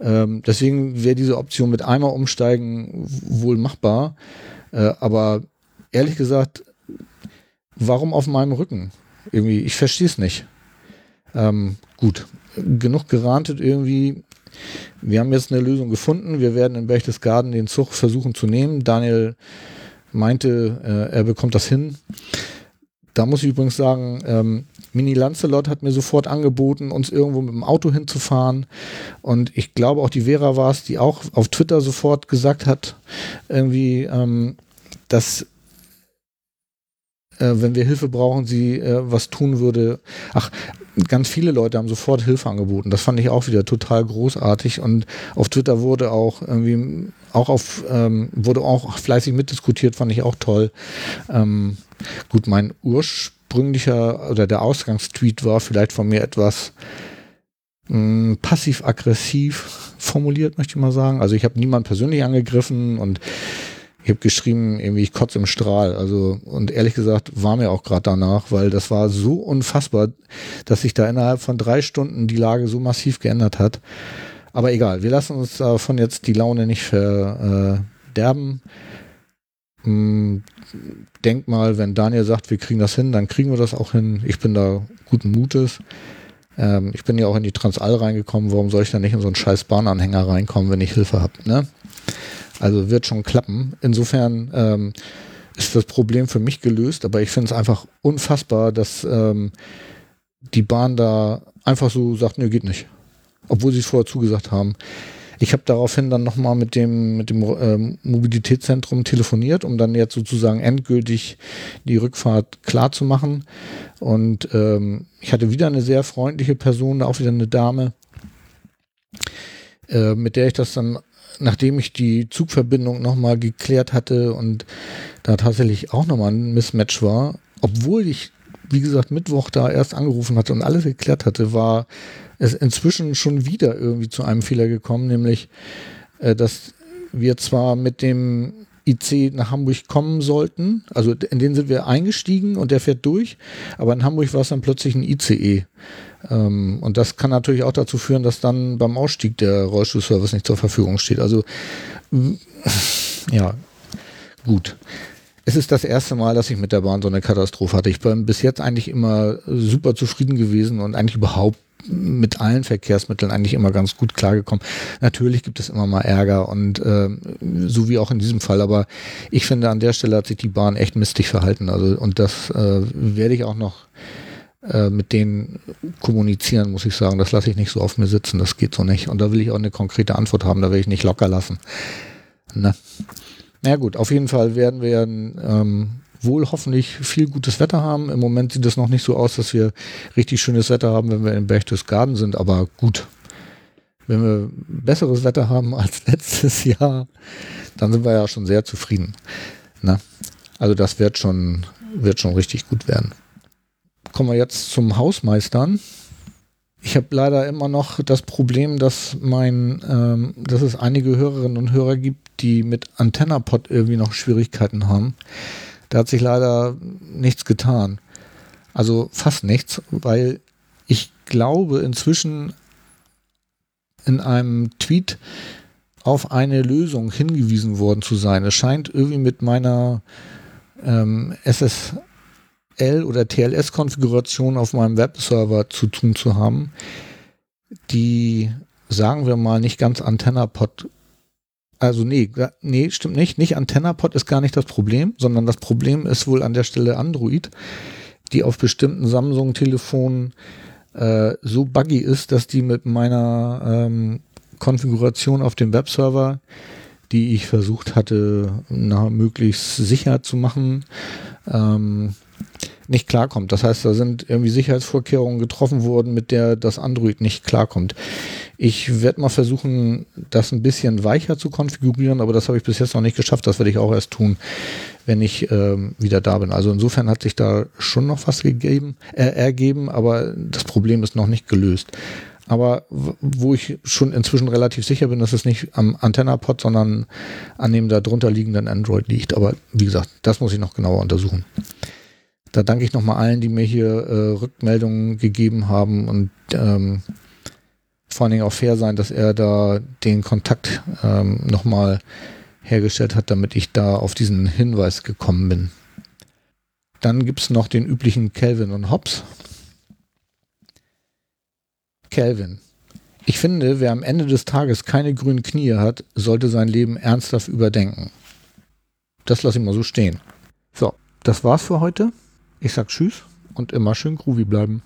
Ähm, deswegen wäre diese Option mit einmal umsteigen wohl machbar. Äh, aber ehrlich gesagt, warum auf meinem Rücken? irgendwie, ich verstehe es nicht. Ähm, gut, genug gerantet irgendwie. Wir haben jetzt eine Lösung gefunden. Wir werden in Berchtesgaden den Zug versuchen zu nehmen. Daniel meinte, äh, er bekommt das hin. Da muss ich übrigens sagen, ähm, Mini Lancelot hat mir sofort angeboten, uns irgendwo mit dem Auto hinzufahren. Und ich glaube auch die Vera war es, die auch auf Twitter sofort gesagt hat, irgendwie, ähm, dass äh, wenn wir Hilfe brauchen, sie äh, was tun würde. Ach, ganz viele Leute haben sofort Hilfe angeboten. Das fand ich auch wieder total großartig. Und auf Twitter wurde auch irgendwie auch auf ähm, wurde auch fleißig mitdiskutiert, fand ich auch toll. Ähm, gut, mein ursprünglicher oder der Ausgangstweet war vielleicht von mir etwas hm, passiv-aggressiv formuliert, möchte ich mal sagen. Also ich habe niemand persönlich angegriffen und ich habe geschrieben, irgendwie ich kotze im Strahl. Also und ehrlich gesagt war mir auch gerade danach, weil das war so unfassbar, dass sich da innerhalb von drei Stunden die Lage so massiv geändert hat. Aber egal, wir lassen uns davon jetzt die Laune nicht verderben. Hm, denk mal, wenn Daniel sagt, wir kriegen das hin, dann kriegen wir das auch hin. Ich bin da guten Mutes. Ähm, ich bin ja auch in die Transall reingekommen. Warum soll ich da nicht in so einen scheiß Bahnanhänger reinkommen, wenn ich Hilfe habe? Ne? Also wird schon klappen. Insofern ähm, ist das Problem für mich gelöst, aber ich finde es einfach unfassbar, dass ähm, die Bahn da einfach so sagt, nö, geht nicht. Obwohl sie es vorher zugesagt haben. Ich habe daraufhin dann nochmal mit dem, mit dem ähm, Mobilitätszentrum telefoniert, um dann jetzt sozusagen endgültig die Rückfahrt klar zu machen. Und ähm, ich hatte wieder eine sehr freundliche Person, auch wieder eine Dame, äh, mit der ich das dann nachdem ich die Zugverbindung nochmal geklärt hatte und da tatsächlich auch nochmal ein Mismatch war, obwohl ich, wie gesagt, Mittwoch da erst angerufen hatte und alles geklärt hatte, war es inzwischen schon wieder irgendwie zu einem Fehler gekommen, nämlich, äh, dass wir zwar mit dem IC nach Hamburg kommen sollten. Also in den sind wir eingestiegen und der fährt durch. Aber in Hamburg war es dann plötzlich ein ICE. Ähm, und das kann natürlich auch dazu führen, dass dann beim Ausstieg der Rollstuhlservice nicht zur Verfügung steht. Also ja, gut. Es ist das erste Mal, dass ich mit der Bahn so eine Katastrophe hatte. Ich bin bis jetzt eigentlich immer super zufrieden gewesen und eigentlich überhaupt mit allen Verkehrsmitteln eigentlich immer ganz gut klargekommen. Natürlich gibt es immer mal Ärger und äh, so wie auch in diesem Fall, aber ich finde, an der Stelle hat sich die Bahn echt mistig verhalten. Also und das äh, werde ich auch noch äh, mit denen kommunizieren, muss ich sagen. Das lasse ich nicht so auf mir sitzen, das geht so nicht. Und da will ich auch eine konkrete Antwort haben, da will ich nicht locker lassen. Ne? Na gut, auf jeden Fall werden wir ähm, wohl hoffentlich viel gutes Wetter haben. Im Moment sieht es noch nicht so aus, dass wir richtig schönes Wetter haben, wenn wir in Berchtesgaden sind, aber gut. Wenn wir besseres Wetter haben als letztes Jahr, dann sind wir ja schon sehr zufrieden. Na? Also das wird schon, wird schon richtig gut werden. Kommen wir jetzt zum Hausmeistern. Ich habe leider immer noch das Problem, dass mein, ähm, dass es einige Hörerinnen und Hörer gibt, die mit AntennaPod irgendwie noch Schwierigkeiten haben. Da hat sich leider nichts getan. Also fast nichts, weil ich glaube inzwischen in einem Tweet auf eine Lösung hingewiesen worden zu sein. Es scheint irgendwie mit meiner ähm, SSL oder TLS-Konfiguration auf meinem Webserver zu tun zu haben, die, sagen wir mal, nicht ganz AntennaPod also nee, nee, stimmt nicht. Nicht AntennaPod ist gar nicht das Problem, sondern das Problem ist wohl an der Stelle Android, die auf bestimmten Samsung-Telefonen äh, so buggy ist, dass die mit meiner ähm, Konfiguration auf dem Webserver, die ich versucht hatte, na, möglichst sicher zu machen, ähm, nicht klarkommt. Das heißt, da sind irgendwie Sicherheitsvorkehrungen getroffen worden, mit der das Android nicht klarkommt. Ich werde mal versuchen, das ein bisschen weicher zu konfigurieren, aber das habe ich bis jetzt noch nicht geschafft. Das werde ich auch erst tun, wenn ich ähm, wieder da bin. Also insofern hat sich da schon noch was gegeben, äh, ergeben, aber das Problem ist noch nicht gelöst. Aber wo ich schon inzwischen relativ sicher bin, dass es nicht am AntennaPod, sondern an dem darunter liegenden Android liegt. Aber wie gesagt, das muss ich noch genauer untersuchen. Da danke ich nochmal allen, die mir hier äh, Rückmeldungen gegeben haben und ähm, vor allen Dingen auch fair sein, dass er da den Kontakt ähm, nochmal hergestellt hat, damit ich da auf diesen Hinweis gekommen bin. Dann gibt es noch den üblichen Calvin und Hobbes. Calvin. Ich finde, wer am Ende des Tages keine grünen Knie hat, sollte sein Leben ernsthaft überdenken. Das lasse ich mal so stehen. So, das war's für heute. Ich sag Tschüss und immer schön groovy bleiben.